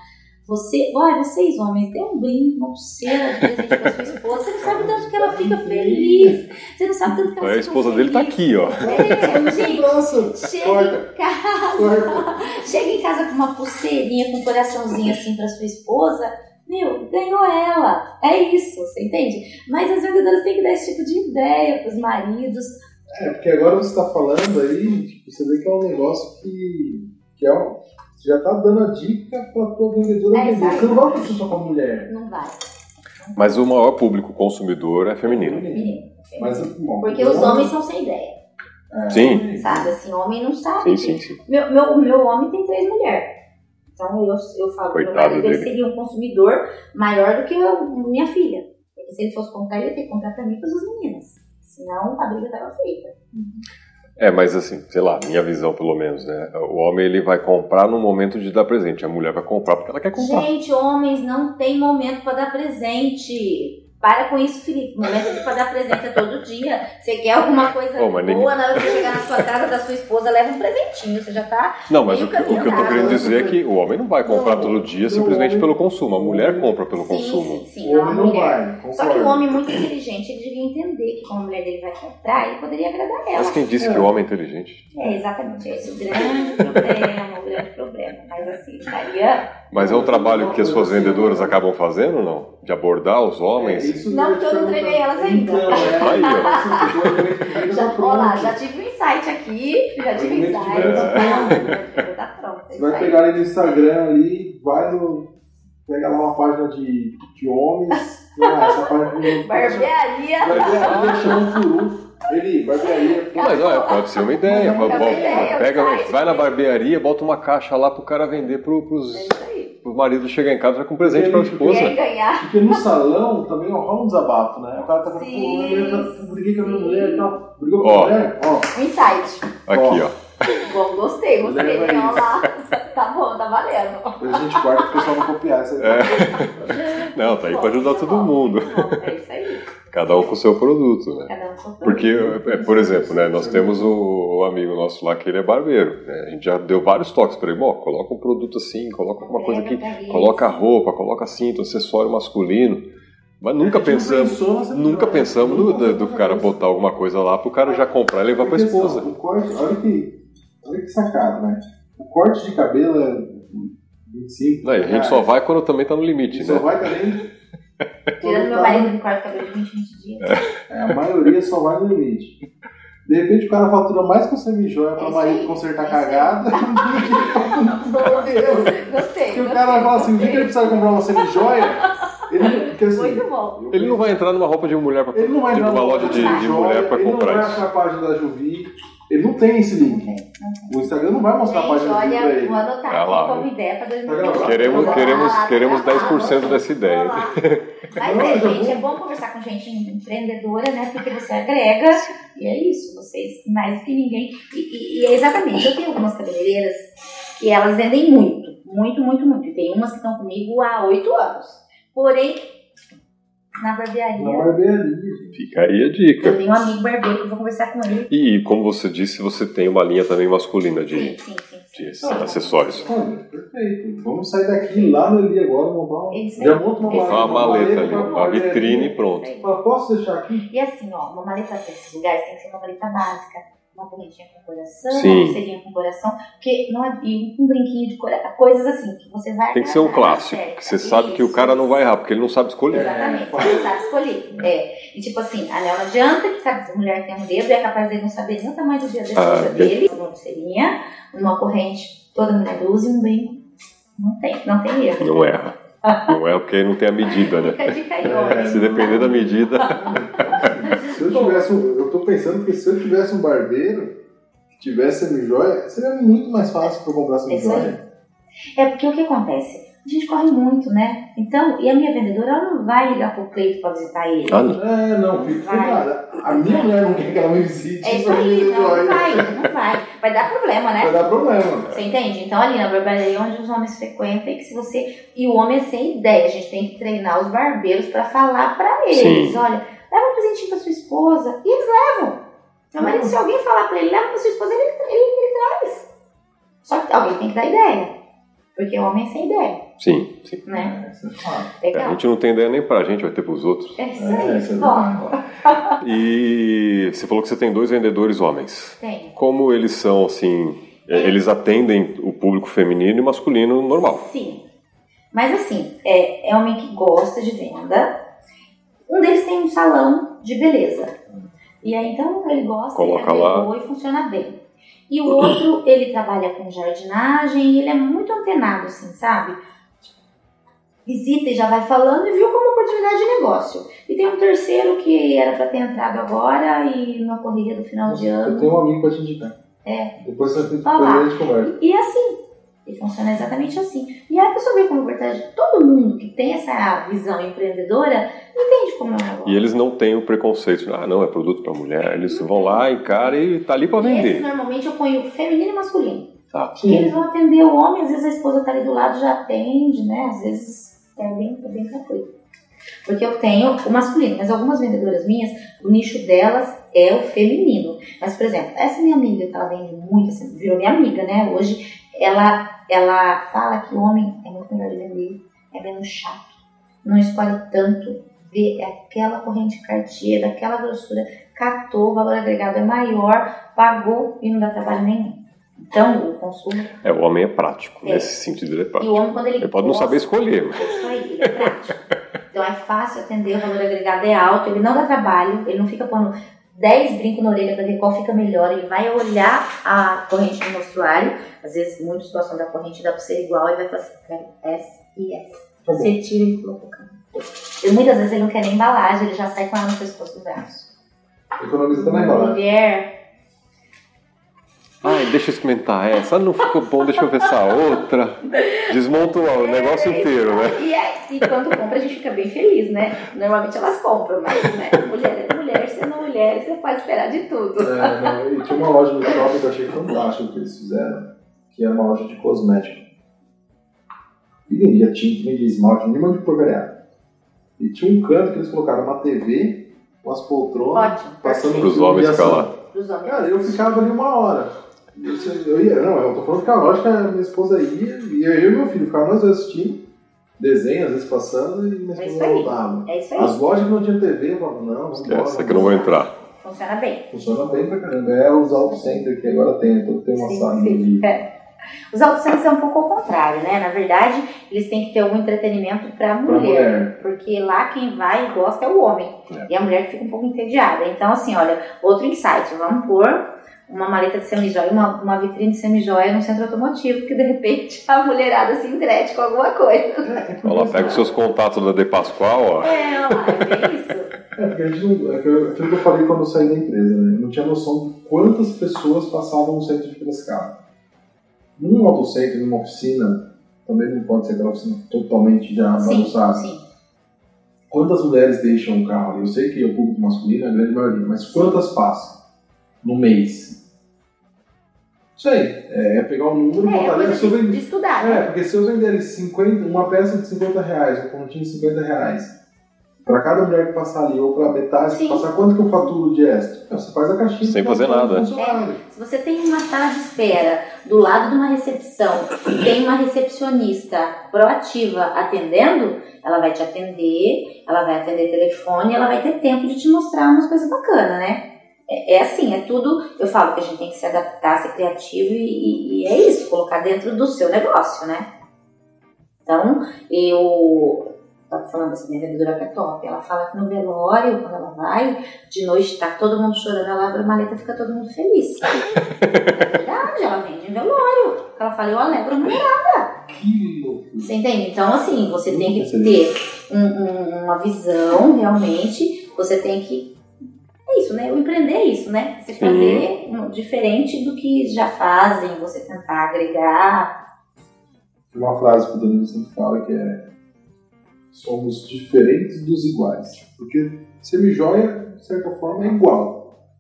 S3: Você, olha, vocês homens, dê um brinco, uma pulseira de presente pra sua esposa. Você não sabe o tanto que ela fica feliz. Você não sabe o tanto que ela
S1: A
S3: fica
S1: esposa dele tá
S3: feliz.
S1: aqui, ó.
S3: É, gente,
S2: Nossa,
S3: chega
S2: corta,
S3: em casa.
S2: corta.
S3: Chega em casa com uma pulseirinha, com um coraçãozinho assim pra sua esposa. Meu, ganhou ela. É isso, você entende? Mas as vendedoras têm que dar esse tipo de ideia pros maridos.
S2: É, porque agora você tá falando aí, tipo, você vê que é um negócio que, que é um, você já tá dando a dica pra tua vendedora
S3: É,
S2: vender. Você não vai fazer só com a mulher.
S3: Não vai.
S1: Mas o maior público consumidor é feminino.
S3: Menino.
S2: Mas, bom,
S3: Porque
S2: eu-
S3: os homens são sem ideia,
S2: É,
S1: Sim.
S3: sabe? Assim, homem não sabe.
S1: Sim, sim, sim.
S3: Meu, meu, meu homem tem três mulheres. Então eu, eu falo que meu
S1: Coitado
S3: marido ele seria um consumidor maior do que eu, minha filha. Porque se ele fosse comprar, ele ia ter que comprar e para as meninas. Senão a briga estava feita.
S1: É, mas assim, sei lá, minha visão pelo menos, né? O homem ele vai comprar no momento de dar presente, a mulher vai comprar porque ela quer comprar.
S3: Gente, homens não tem momento para dar presente. Para com isso, Felipe. O momento para dar presente é todo dia. Você quer alguma coisa
S1: Ô,
S3: boa,
S1: ninguém-
S3: na hora que você chegar na sua casa da sua esposa, leva um presentinho. Você já tá.
S1: Não, mas o que, o que eu tô querendo dizer é que o homem não vai comprar
S3: Não.
S1: todo dia simplesmente
S2: homem-
S1: pelo consumo. A mulher compra pelo
S3: Sim,
S1: consumo.
S3: sim, sim.
S2: O
S3: é uma
S2: homem não
S3: mulher.
S2: vai,
S3: Só que o
S2: concordo.
S3: homem muito inteligente, ele devia entender que como a mulher dele vai comprar, ele poderia agradar ela.
S1: Mas quem disse que o homem é inteligente?
S3: É, exatamente. Esse é o grande problema, o grande problema. Mas assim, estaria.
S1: Mas é um trabalho que as suas vendedoras acabam fazendo, não? De abordar os
S2: É,
S1: homens?
S2: isso
S3: Não,
S2: eu
S3: porque eu não treinei elas ainda.
S2: Então, é,
S3: Já,
S2: pronto.
S3: olá, já tive um insight aqui, já tive um insight.
S2: que tiver,
S3: Tá, tá pronto.
S2: Você vai pegar ali no Instagram ali, vai no. Pega lá uma página de, de homens. Ah, essa página.
S3: Barbearia.
S2: Barbearia chama um furu. Ele, barbearia.
S1: Mas olha, pode ser uma ideia.
S3: É uma ideia,
S1: pega, vai na barbearia, bota uma caixa lá pro cara vender pro, pros,
S3: É
S1: pros maridos chegar em casa já com presente pra esposa.
S3: Quer ganhar.
S2: Porque no salão também rola um desabafo, né? O cara tá falando, pô, eu briguei com a minha mulher e tal. Brigou com a mulher? Ó,
S3: Um insight.
S1: Aqui, ó.
S3: Bom, gostei, gostei.
S2: Isso.
S3: lá. Tá bom, tá valendo.
S2: depois a gente guarda pro pessoal não copiar essa
S1: É. Não, tá aí pra ajudar todo mundo.
S3: É isso aí.
S1: Cada um com o seu produto, né?
S3: Cada um com seu
S1: Porque,
S3: produto.
S1: é, por exemplo, né, nós temos o, o amigo nosso lá que ele é barbeiro. né? A gente já deu vários toques pra ele. Ó, coloca um produto assim, coloca alguma coisa aqui, coloca roupa, coloca cinto, acessório masculino. Mas nunca
S2: A
S1: pensamos,
S2: pensou nessa
S1: nunca
S2: história.
S1: pensamos do, do
S2: na
S1: cara botar alguma coisa lá pro cara já comprar e levar pra
S2: Porque, assim,
S1: esposa.
S2: o corte, olha que, olha que sacado, né? O corte de cabelo é 25.
S1: Não, a gente só vai quando também tá no limite,
S2: E só
S1: né?
S2: vai também.
S3: Tirando meu marido que corta o cabelo de 20, 20 dias.
S2: É, a maioria só vai no limite. De repente o cara fatura mais com semijoia pra
S3: É
S2: marido consertar
S3: é
S2: cagada.
S3: Boa. Gostei.
S2: Porque o cara fala assim, o dia que ele precisa comprar uma semijoia, ele. Porque, assim,
S3: Muito bom.
S1: Ele não vai entrar numa roupa de mulher pra
S2: Ele não vai entrar
S1: uma
S2: numa
S1: loja de, de mulher pra
S2: Ele não vai
S1: comprar
S2: a página da Juvi. Ele não tem esse link. O Instagram não vai mostrar a
S3: Gente,
S2: página da Juvi pra
S3: olha,
S2: ele.
S3: vou anotar
S1: Vai lá.
S3: aqui como ideia
S2: Tá
S3: 2020.
S1: Queremos, queremos, queremos 10% dessa ideia.
S3: Lá. Mas é, gente, é bom conversar com gente empreendedora, né? Porque você agrega, e é isso, vocês mais do que ninguém. E, e- e é exatamente, eu tenho algumas cabeleireiras que elas vendem muito, muito, muito, muito. E tem umas que estão comigo há oito anos. Porém, na barbearia.
S2: Na barbearia.
S1: Fica aí a dica.
S3: Eu tenho um amigo barbeiro que eu vou conversar com ele.
S1: E como você disse, você tem uma linha também masculina de,
S3: Sim, sim, sim.
S1: de
S3: sim.
S1: acessórios.
S2: Perfeito. Vamos sair daqui lá no ali agora, montar. Já monta uma maleta.
S1: Uma maleta ali, uma vitrine e pronto.
S2: Fala, Posso deixar aqui?
S3: E assim, ó, uma maleta desses lugares tem que ser uma maleta básica. Uma correntinha com coração,
S1: Sim.
S3: uma pulseirinha com coração, porque não é, um brinquinho de coração, coisas assim, que você vai
S1: Tem que ser um clássico, que você sabe que o
S3: Isso.
S1: cara não vai errar, porque ele não sabe escolher.
S3: Exatamente,
S2: É,
S3: você não sabe escolher. É. E tipo assim, anel não adianta que cada mulher tem um dedo e é capaz de não saber nem o tamanho do dedo da
S1: Ah, bem-
S3: dele. Uma pulseirinha, uma corrente, toda mulher usa e um brinco. Não tem, não tem erro.
S1: Não erra. Não erra porque não tem a medida, né?
S3: Fica dica aí,
S2: É.
S1: Se depender da medida.
S2: Se eu tivesse um, eu tô pensando que se eu tivesse um barbeiro que tivesse semijoia, seria muito mais fácil pra eu comprar semijoia.
S3: É porque o que acontece? A gente corre muito, né? Então, e a minha vendedora, ela não vai ligar pro Cleito pra visitar ele.
S1: Ah, não.
S2: É, não, fica cuidado. A minha mulher não quer que ela me visite.
S3: É isso aí, não, não vai, não vai. Vai dar problema, né?
S2: Vai dar problema.
S3: Você entende? Então, ali na barbearia onde os homens frequentam, e que se você. E o homem é sem ideia, a gente tem que treinar os barbeiros pra falar pra eles:
S1: Sim.
S3: olha, leva um presentinho pra sua esposa. E eles levam. Meu marido, se alguém falar pra ele, leva pra sua esposa, ele, ele, ele traz. Só que alguém tem que dar ideia. Porque o homem é sem ideia,
S1: Sim, sim.
S3: né?
S2: É, isso.
S1: A gente não tem ideia nem pra gente, vai ter pros outros.
S3: É isso
S2: É,
S3: aí.
S2: isso é verdade.
S1: E você falou que você tem dois vendedores homens.
S3: tem.
S1: Como eles são, assim, é, eles atendem o público feminino e masculino normal.
S3: Sim. Mas assim, é, é homem que gosta de venda. Um deles tem um salão de beleza. E aí então ele gosta,
S1: Coloca
S3: ele
S1: lá.
S3: e funciona bem. E o outro, ele trabalha com jardinagem e ele é muito antenado, assim, sabe? Visita e já vai falando e viu como oportunidade de negócio. E tem um terceiro que era para ter entrado agora e na correria do final de
S2: Eu
S3: ano.
S2: tenho um amigo pra te indicar.
S3: É.
S2: Depois você a gente conversa.
S3: E, e assim, ele funciona exatamente assim. E aí a pessoa vê como verdade, todo mundo que tem essa visão empreendedora entende como é negócio.
S1: E eles não têm o preconceito. Ah, não, é produto pra mulher. Eles vão lá, encaram e tá ali pra
S3: E esse,
S1: vender.
S3: normalmente eu ponho feminino e masculino.
S1: Tá.
S3: Eles vão atender o homem, às vezes a esposa tá ali do lado já atende, né? Às vezes é bem, é bem tranquilo. Porque eu tenho o masculino, mas algumas vendedoras minhas, o nicho delas é o feminino. Mas, por exemplo, essa minha amiga, que ela vende muito, assim, virou minha amiga, né? Hoje, ela, ela fala que o homem é muito melhor de vender, é menos chato, não escolhe tanto, vê aquela corrente Cartier, daquela grossura, catou, o valor agregado é maior, pagou e não dá trabalho nenhum. Então, o consumo.
S1: É, o homem é prático.
S3: É.
S1: Nesse sentido, ele é
S3: E o
S1: prático.
S3: homem, quando ele.
S1: Ele pode não
S3: gosta-
S1: saber escolher. mas-
S3: é isso aí, ele é prático. Então é fácil atender, o valor agregado é alto, ele não dá trabalho, ele não fica pondo 10 brincos na orelha para ver qual fica melhor, ele vai olhar a corrente do mostruário, às vezes, muita situação da corrente dá para ser igual, e vai falar assim, quero S e S.
S2: Tá.
S3: Você tira e coloca o. E muitas vezes ele não quer nem embalagem, ele já sai com ela no pescoço do braço.
S2: Economiza na embalagem.
S3: Mulher,
S1: Ai, deixa eu experimentar essa. Não ficou bom, deixa eu ver essa outra. Desmonta o negócio
S3: É,
S1: inteiro, né?
S3: E, é- e quando compra a gente fica bem feliz, né? Normalmente elas compram, mas né, mulher é mulher, sendo mulher, você pode esperar de tudo.
S2: É, não, e tinha uma loja no shopping que eu achei fantástico que eles fizeram, que era uma loja de cosmético. E vendia tinta, vendia esmalte, um monte de porcaria. E tinha um canto que eles colocaram uma TV, umas poltronas,
S3: Ótimo,
S2: passando.
S1: Pros
S2: filme
S1: homens ficar lá.
S2: Cara, eu ficava ali uma hora. Eu, eu ia, não, eu tô falando que a loja que a minha esposa ia, e eu e meu filho ficava nós dois assistindo, desenho às vezes passando, e minha
S3: É
S2: esposa
S3: aí.
S2: voltava.
S3: É isso aí.
S2: As lojas que não tinham TV, eu falava, não, vamos embora.
S1: Essa que eu não vou entrar.
S3: Funciona bem.
S2: Funciona bem pra caramba. É os auto center que agora tem, tem uma
S3: Sim,
S2: salinha
S3: sim.
S2: de.
S3: É. Os autocentros é um pouco ao contrário, né? Na verdade, eles têm que ter um entretenimento para a
S2: Pra
S3: mulher.
S2: mulher.
S3: Porque lá quem vai e gosta é o homem.
S2: É.
S3: E a mulher fica um pouco entediada. Então, assim, olha, outro insight. Vamos pôr uma maleta de semijóia, uma, uma vitrine de semijóia no centro automotivo, que de repente a mulherada se entrete com alguma coisa.
S1: Olha lá, pega os seus contatos da De Pascoal, ó.
S3: É, olha lá, é isso.
S2: É, porque a gente não. É aquilo que eu falei quando eu saí da empresa, né? Eu não tinha noção de quantas pessoas passavam no centro de Piracicaba. Num autocenter, numa oficina, também não pode ser aquela oficina totalmente já
S3: Sim,
S2: bagunçada.
S3: sim.
S2: Quantas mulheres deixam o carro ali? Eu sei que é o público masculino, é a grande maioria, mas quantas passam no mês? Isso aí, é, é pegar um número e
S3: É,
S2: botar ali. vender-
S3: estudar,
S2: É,
S3: né?
S2: porque se eu venderem 50, uma peça de 50 reais, um pontinho de 50 reais,
S4: Pra cada mulher que passar ali, ou pra metade que
S3: Sim.
S4: passar, quanto que eu faturo de extra? Não, Você faz a caixinha.
S1: Sem
S4: que
S1: fazer nada.
S4: funcionário.
S3: Se você tem uma sala de espera do lado de uma recepção e tem uma recepcionista proativa atendendo, ela vai te atender, ela vai atender telefone, ela vai ter tempo de te mostrar umas coisas bacanas, né? É, é assim, é tudo. Eu falo que a gente tem que se adaptar, ser criativo e, e- é isso, colocar dentro do seu negócio, né? Então, eu falando assim, minha vendedora que é top. Ela fala que no velório, quando ela vai, de noite tá todo mundo chorando, ela abre a maleta e fica todo mundo feliz. é verdade, ela vende em velório. Ela fala, eu alegro a mulher.
S4: Que loucura.
S3: Você entende? Então, assim, você tem que ter um- um- uma visão, realmente. Você tem que. É isso, né? O empreender é isso, né? Você fazer um- diferente do que já fazem, você tentar agregar.
S4: Tem uma frase que o Danilo sempre fala que é somos diferentes dos iguais. Porque semijoia, de certa forma, é igual.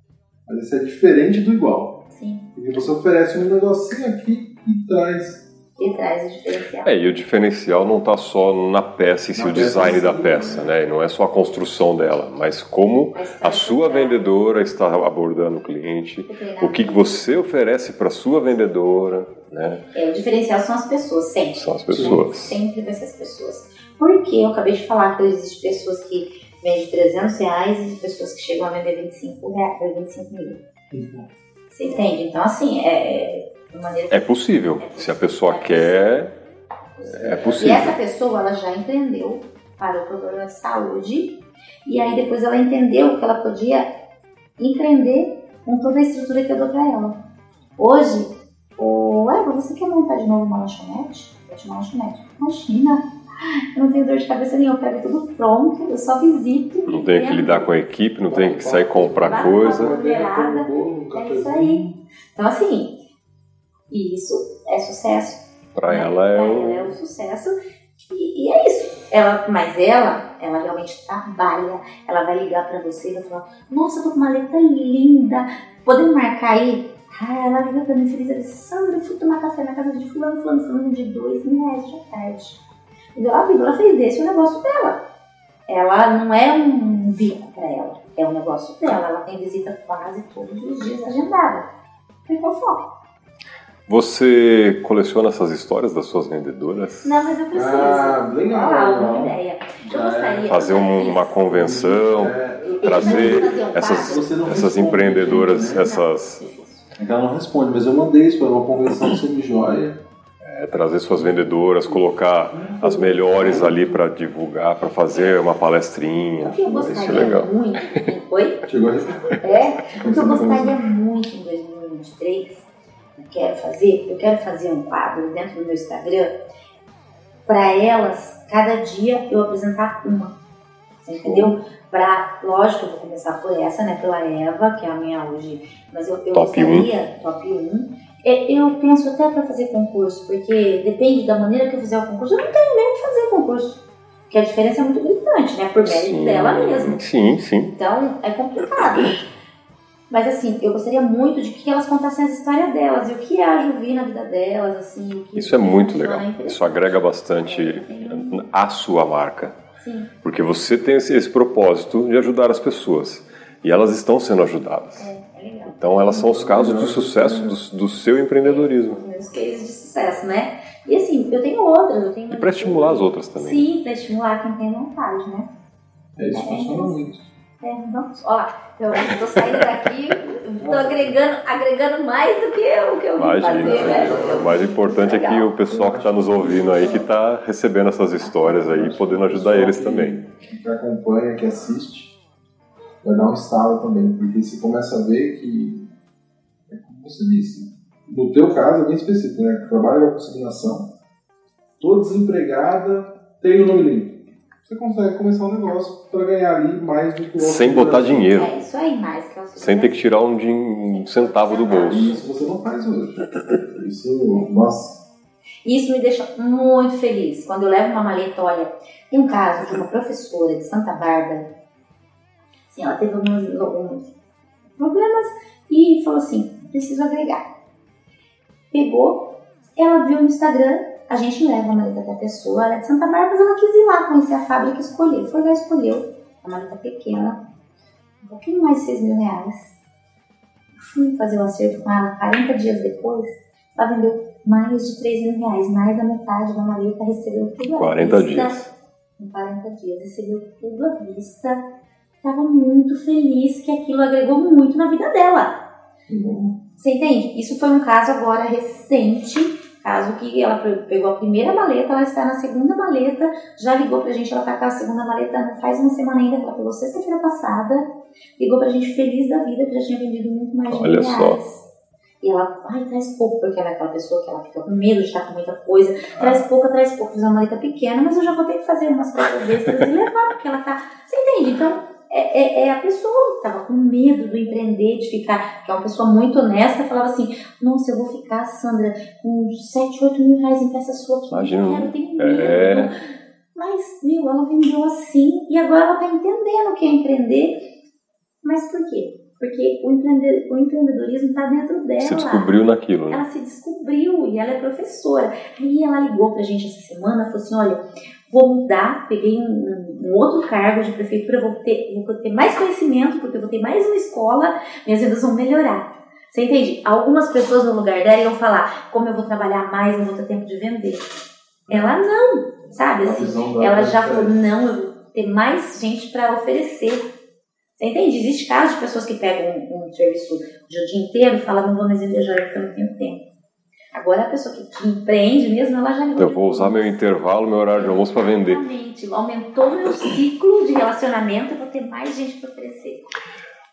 S4: Mas isso é diferente do igual.
S3: Sim,
S4: Porque você oferece um negocinho aqui e traz.
S3: que traz o diferencial.
S1: É, e o diferencial não está só na peça em si,
S4: Na
S1: o design da peça, né? E não é só a construção dela, mas como
S3: Mas
S1: a sua vendedora está abordando o cliente, o que que você oferece para a sua vendedora, né?
S3: É, o diferencial são as pessoas, sempre.
S1: São as pessoas.
S3: Sempre vai ser as pessoas. Porque eu acabei de falar que existem pessoas que vendem 300 reais e pessoas que chegam a vender 25, reais, 25 mil. Você entende? Então, assim, é, de maneira
S1: É possível. Se a pessoa quer, é
S3: E
S1: possível.
S3: essa pessoa, ela já entendeu, para o problema de saúde, e aí depois ela entendeu que ela podia empreender com toda a estrutura que eu dou para ela. Hoje, o Eva, você quer montar de novo uma lanchonete? Vou te uma lanchonete. Imagina, eu não tenho dor de cabeça nenhuma, eu pego tudo pronto, eu só visito.
S1: Não tem que lidar com a equipe, não tem que sair comprar coisa.
S3: Mulherada.
S4: Um
S3: É isso aí. Então, assim, isso é sucesso.
S1: Para
S3: né?
S1: ela é
S3: Pra
S1: o.
S3: ela é um sucesso. E, e é isso. Ela, mas ela, ela realmente trabalha. Ela vai ligar pra você e vai falar: Nossa, tô com uma letra linda. Podemos marcar aí? Ah, ela liga pra mim feliz. Ela diz: Sandra, eu fui tomar café na casa de Fulano, Fulano, Fulano de dois mil reais de tarde. Ela ligou, ela fez desse o negócio dela. Ela não é um bico pra ela. É um negócio dela. Ela tem visita quase todos os dias agendada. Ficou foco.
S1: Você coleciona essas histórias das suas vendedoras?
S3: Não, mas eu preciso.
S4: Ah, legal,
S3: Falar
S4: legal.
S3: alguma ideia. Eu
S4: é.
S3: gostaria.
S1: Fazer um- uma convenção,
S4: É,
S1: trazer
S3: um
S1: essas, essas empreendedoras,
S4: né?
S1: essas,
S4: é que ela não responde, mas eu mandei isso para uma convenção semi-joia.
S1: É, trazer suas vendedoras, colocar as melhores ali para divulgar, para fazer uma palestrinha.
S3: O que eu
S1: Isso é
S3: gostaria
S1: legal.
S3: muito. Oi?
S4: Chegou.
S3: É? O que eu gostaria muito em 2023, eu quero fazer, eu quero fazer um quadro dentro do meu Instagram para elas, cada dia eu apresentar uma. Você entendeu? Pra, lógico, eu vou começar por essa, né? Pela Eva, que é a minha hoje. Mas eu, eu
S1: Top um.
S3: gostaria, top 1. É, Eu penso até para fazer concurso, porque depende da maneira que eu fizer o concurso. Eu não tenho nem que fazer concurso. Porque a diferença é muito gritante, né? Por mérito dela mesma.
S1: Sim, sim.
S3: Então é complicado. Mas assim, eu gostaria muito de que elas contassem as histórias delas e o que é a Juvi na vida delas, assim.
S1: Isso é muito legal. Isso agrega bastante a sua marca.
S3: Sim,
S1: Porque você tem esse, esse propósito de ajudar as pessoas. E elas estão sendo ajudadas.
S3: é, é.
S1: Então elas são os casos de sucesso do, do seu empreendedorismo.
S3: Meus cases de sucesso, né? E assim, eu tenho outras, eu tenho
S1: E para estimular as outras também.
S3: Sim, pra estimular quem tem vontade, né?
S4: É isso, funciona muito.
S3: É, vamos, ó, eu tô saindo daqui, tô agregando, agregando mais do que o que eu vim
S1: Imagina.
S3: fazer, né?
S1: O mais importante é que o pessoal que está nos ouvindo aí, que está recebendo essas histórias aí, podendo ajudar eles também.
S4: Que acompanha, que assiste, vai dar um estalo também, porque você começa a ver que, é como você disse, no teu caso é bem específico, né? Que Trabalha com consignação, tô desempregada, tenho o nome limpo. Você consegue começar um negócio para ganhar ali mais do que o
S1: Sem
S4: outro
S1: botar
S4: Brasil.
S1: dinheiro.
S3: É isso aí, mais que é o
S1: Sem ter que tirar um, um centavo do bolso.
S4: isso você não faz hoje. Isso, nossa,
S3: Isso me deixa muito feliz. Quando eu levo uma maleta, olha, tem um caso de uma professora de Santa Bárbara. Assim, ela teve alguns, alguns problemas e falou assim: preciso agregar. Pegou, ela viu no Instagram, a gente leva a maleta até a pessoa, ela é de Santa Bárbara, mas ela quis ir lá conhecer a fábrica e escolher. Foi lá, escolheu. uma maleta pequena, um pouquinho mais de 6 mil reais. Fui fazer o acerto com ela 40 dias depois, ela vendeu mais de 3 mil reais, mais da metade da maleta, recebeu tudo à
S1: 40
S3: vista.
S1: dias.
S3: Em 40 dias, recebeu tudo à vista. Estava muito feliz que aquilo agregou muito na vida dela. Você entende? Isso foi um caso agora recente, caso que ela pe- pegou a primeira maleta, ela está na segunda maleta, já ligou pra gente, ela tá com a segunda maleta não faz uma semana ainda, ela pegou sexta-feira passada, ligou pra gente feliz da vida, que já tinha vendido muito mais de
S1: Olha
S3: mil
S1: só.
S3: reais. E ela, ai, traz pouco, porque ela é aquela pessoa que ela fica com medo de estar com muita coisa. Traz pouco, traz pouco. Fiz uma maleta pequena, mas eu já vou ter que fazer umas coisas extras e levar, porque ela tá. Você entende? Então, é, é, é a pessoa que estava com medo do empreender, de ficar, que é uma pessoa muito honesta, falava assim: Nossa, eu vou ficar, Sandra, com 7, 8 mil reais em peça sua aqui.
S1: Imagina,
S3: Eu tenho medo.
S1: é.
S3: Mas, viu, ela vendeu assim e agora ela está entendendo o que é empreender. Mas por quê? Porque o, empreende- o empreendedorismo está dentro dela.
S1: Se descobriu naquilo, né?
S3: Ela se descobriu e ela é professora. Aí ela ligou pra gente essa semana e falou assim: olha, vou mudar, peguei um, um outro cargo de prefeitura, vou ter, vou ter mais conhecimento, porque vou ter mais uma escola, minhas vendas vão melhorar. Você entende? Algumas pessoas no lugar dela iam falar, como eu vou trabalhar mais, não vou ter tempo de vender. Ela não, sabe? Assim, ela
S4: é
S3: já falou, não, eu vou ter mais gente para oferecer. Você entende? Existe casos de pessoas que pegam um, um serviço de um dia inteiro e falam, não vou mais vender porque eu não tenho tempo. Agora a pessoa que, empreende mesmo, ela já
S1: Eu vou usar meu intervalo, meu horário de almoço para vender.
S3: Exatamente. Aumentou meu ciclo de relacionamento, eu vou ter mais gente para oferecer.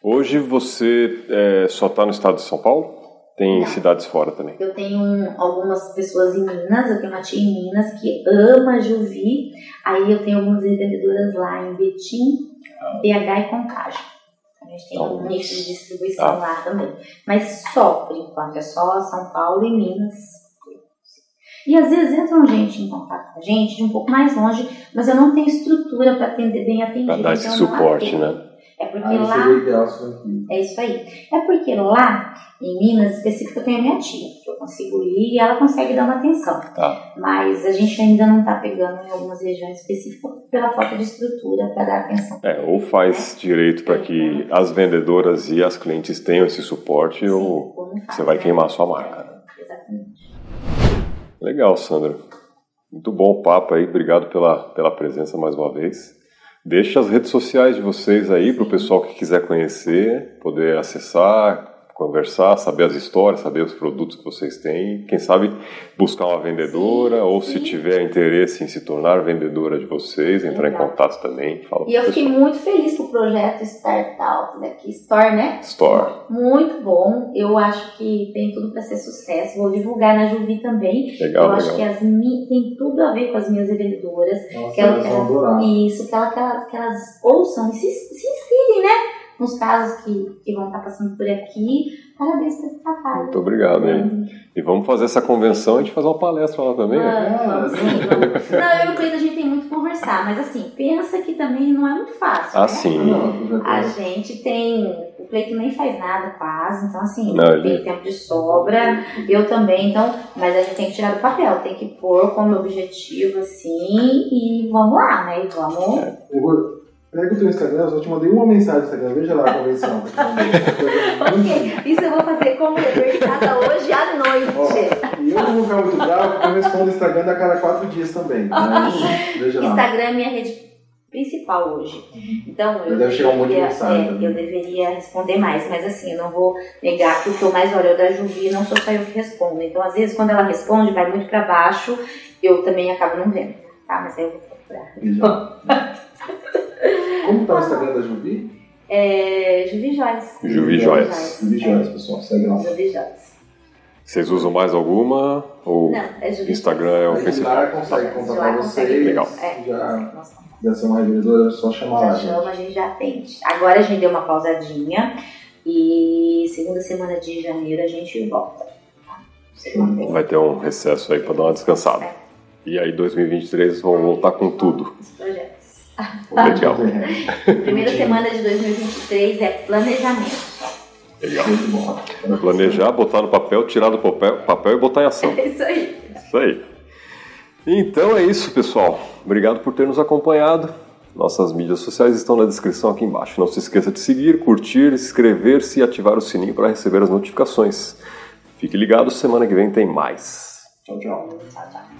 S1: Hoje você é, só está no estado de São Paulo? Tem
S3: Não.
S1: cidades fora também.
S3: Eu tenho algumas pessoas em Minas, eu tenho uma tia em Minas que ama Juvi. Aí eu tenho algumas vendedoras lá em Betim, BH e Contagem. A gente tem um nicho de distribuição
S1: Tá.
S3: lá também. Mas só, por enquanto, é só São Paulo e Minas. E às vezes entram gente em contato com a gente de um pouco mais longe, mas eu não tenho estrutura para atender bem atendido.
S1: Para dar esse
S3: então eu não
S1: suporte, né?
S3: É porque lá
S4: seria ideal isso aqui.
S3: é isso aí. É porque lá, em Minas, específico, eu tenho a minha tia, consigo ir e ela consegue dar uma atenção.
S1: Tá.
S3: Mas a gente ainda não está pegando em algumas regiões específicas pela falta de estrutura para dar atenção.
S1: É, ou faz direito para que as vendedoras e as clientes tenham esse suporte, ou
S3: ou faz,
S1: você vai
S3: né?
S1: queimar a sua marca. né?
S3: Exatamente.
S1: Legal, Sandra. Muito bom o papo aí. Obrigado pela, pela presença mais uma vez. Deixa as redes sociais de vocês aí para o pessoal que quiser conhecer, poder acessar, conversar, saber as histórias, saber os produtos que vocês têm. Quem sabe buscar uma vendedora
S3: Sim,
S1: ou se
S3: sim.
S1: tiver interesse em se tornar vendedora de vocês, entrar em contato também. Fala
S3: E eu fiquei
S1: pessoal.
S3: muito feliz com o projeto Startup daqui, Store, né?
S1: Store.
S3: Muito bom. Eu acho que tem tudo para ser sucesso. Vou divulgar na Juvi também.
S1: Legal,
S3: eu acho
S1: legal.
S3: que as mi... tem tudo a ver com as minhas vendedoras.
S4: Nossa,
S3: que elas,
S4: elas
S3: isso, que, ela, que, elas, que elas ouçam e se, se inspirem, né? Nos casos que, que vão estar passando por aqui. Parabéns pelo trabalho.
S1: Muito obrigado, hein?
S3: Uhum.
S1: E vamos fazer essa convenção e a gente fazer uma palestra lá também. né?
S3: Vamos, sim, vamos. Não, eu e o Cleiton a gente tem muito que conversar, mas assim, pensa que também não é muito fácil.
S1: Ah,
S3: né?
S1: sim.
S4: Não,
S3: A
S4: é-
S3: gente tem. O Cleiton nem faz nada quase, então assim,
S1: Não, ele-
S3: tem tempo de sobra. Eu também, então, mas a gente tem que tirar do papel, tem que pôr como objetivo assim e vamos lá, né? E vamos.
S4: Vou... Pega o teu Instagram, eu só te mandei uma mensagem no Instagram, veja lá a convenção.
S3: Ok, isso eu vou fazer como dever de casa hoje à
S4: Ó,
S3: noite.
S4: e eu não vou ficar muito bravo, porque eu respondo o Instagram a cada quatro dias também. Mas, veja lá.
S3: Instagram é minha rede principal hoje. Então, eu
S4: Deve chegar um monte de
S3: deveria,
S4: mensagem
S3: é, eu deveria responder mais, mas assim, eu não vou negar que o que eu mais olho é da Juvi, não sou só eu que respondo. Então, às vezes, quando ela responde, vai muito pra baixo, eu também acabo não vendo. Tá, mas aí eu vou procurar.
S4: Como tá o Instagram da Juvi?
S3: É, Juvi Joias.
S1: Juvi Joias.
S4: Juvi Joias, pessoal. Segue lá.
S3: É, Juvi Joias.
S1: Vocês usam mais alguma? Ou
S3: Não, é Juvi
S1: Instagram é o principal?
S4: lá consegue contar pra
S3: Lá consegue.
S4: vocês.
S1: Legal.
S3: É.
S4: Já ser uma revendedora, é só chamar
S3: já
S4: lá,
S3: chama, a gente já atende. Agora a gente deu uma pausadinha e segunda semana de janeiro a gente volta. Tá?
S1: Vai ter um recesso aí para dar uma descansada. E aí 2023 vão voltar com tudo.
S3: Os projetos.
S1: Legal,
S3: Primeira semana de 2023 é planejamento.
S1: legal.
S4: Muito bom.
S1: Planejar, botar no papel, tirar do papel, papel e botar em ação.
S3: É isso aí.
S1: Isso aí. Então é isso, pessoal. Obrigado por ter nos acompanhado. Nossas mídias sociais estão na descrição aqui embaixo. Não se esqueça de seguir, curtir, inscrever-se e ativar o sininho para receber as notificações. Fique ligado, semana que vem tem mais.
S4: Tchau, tchau.
S3: Tchau, tchau.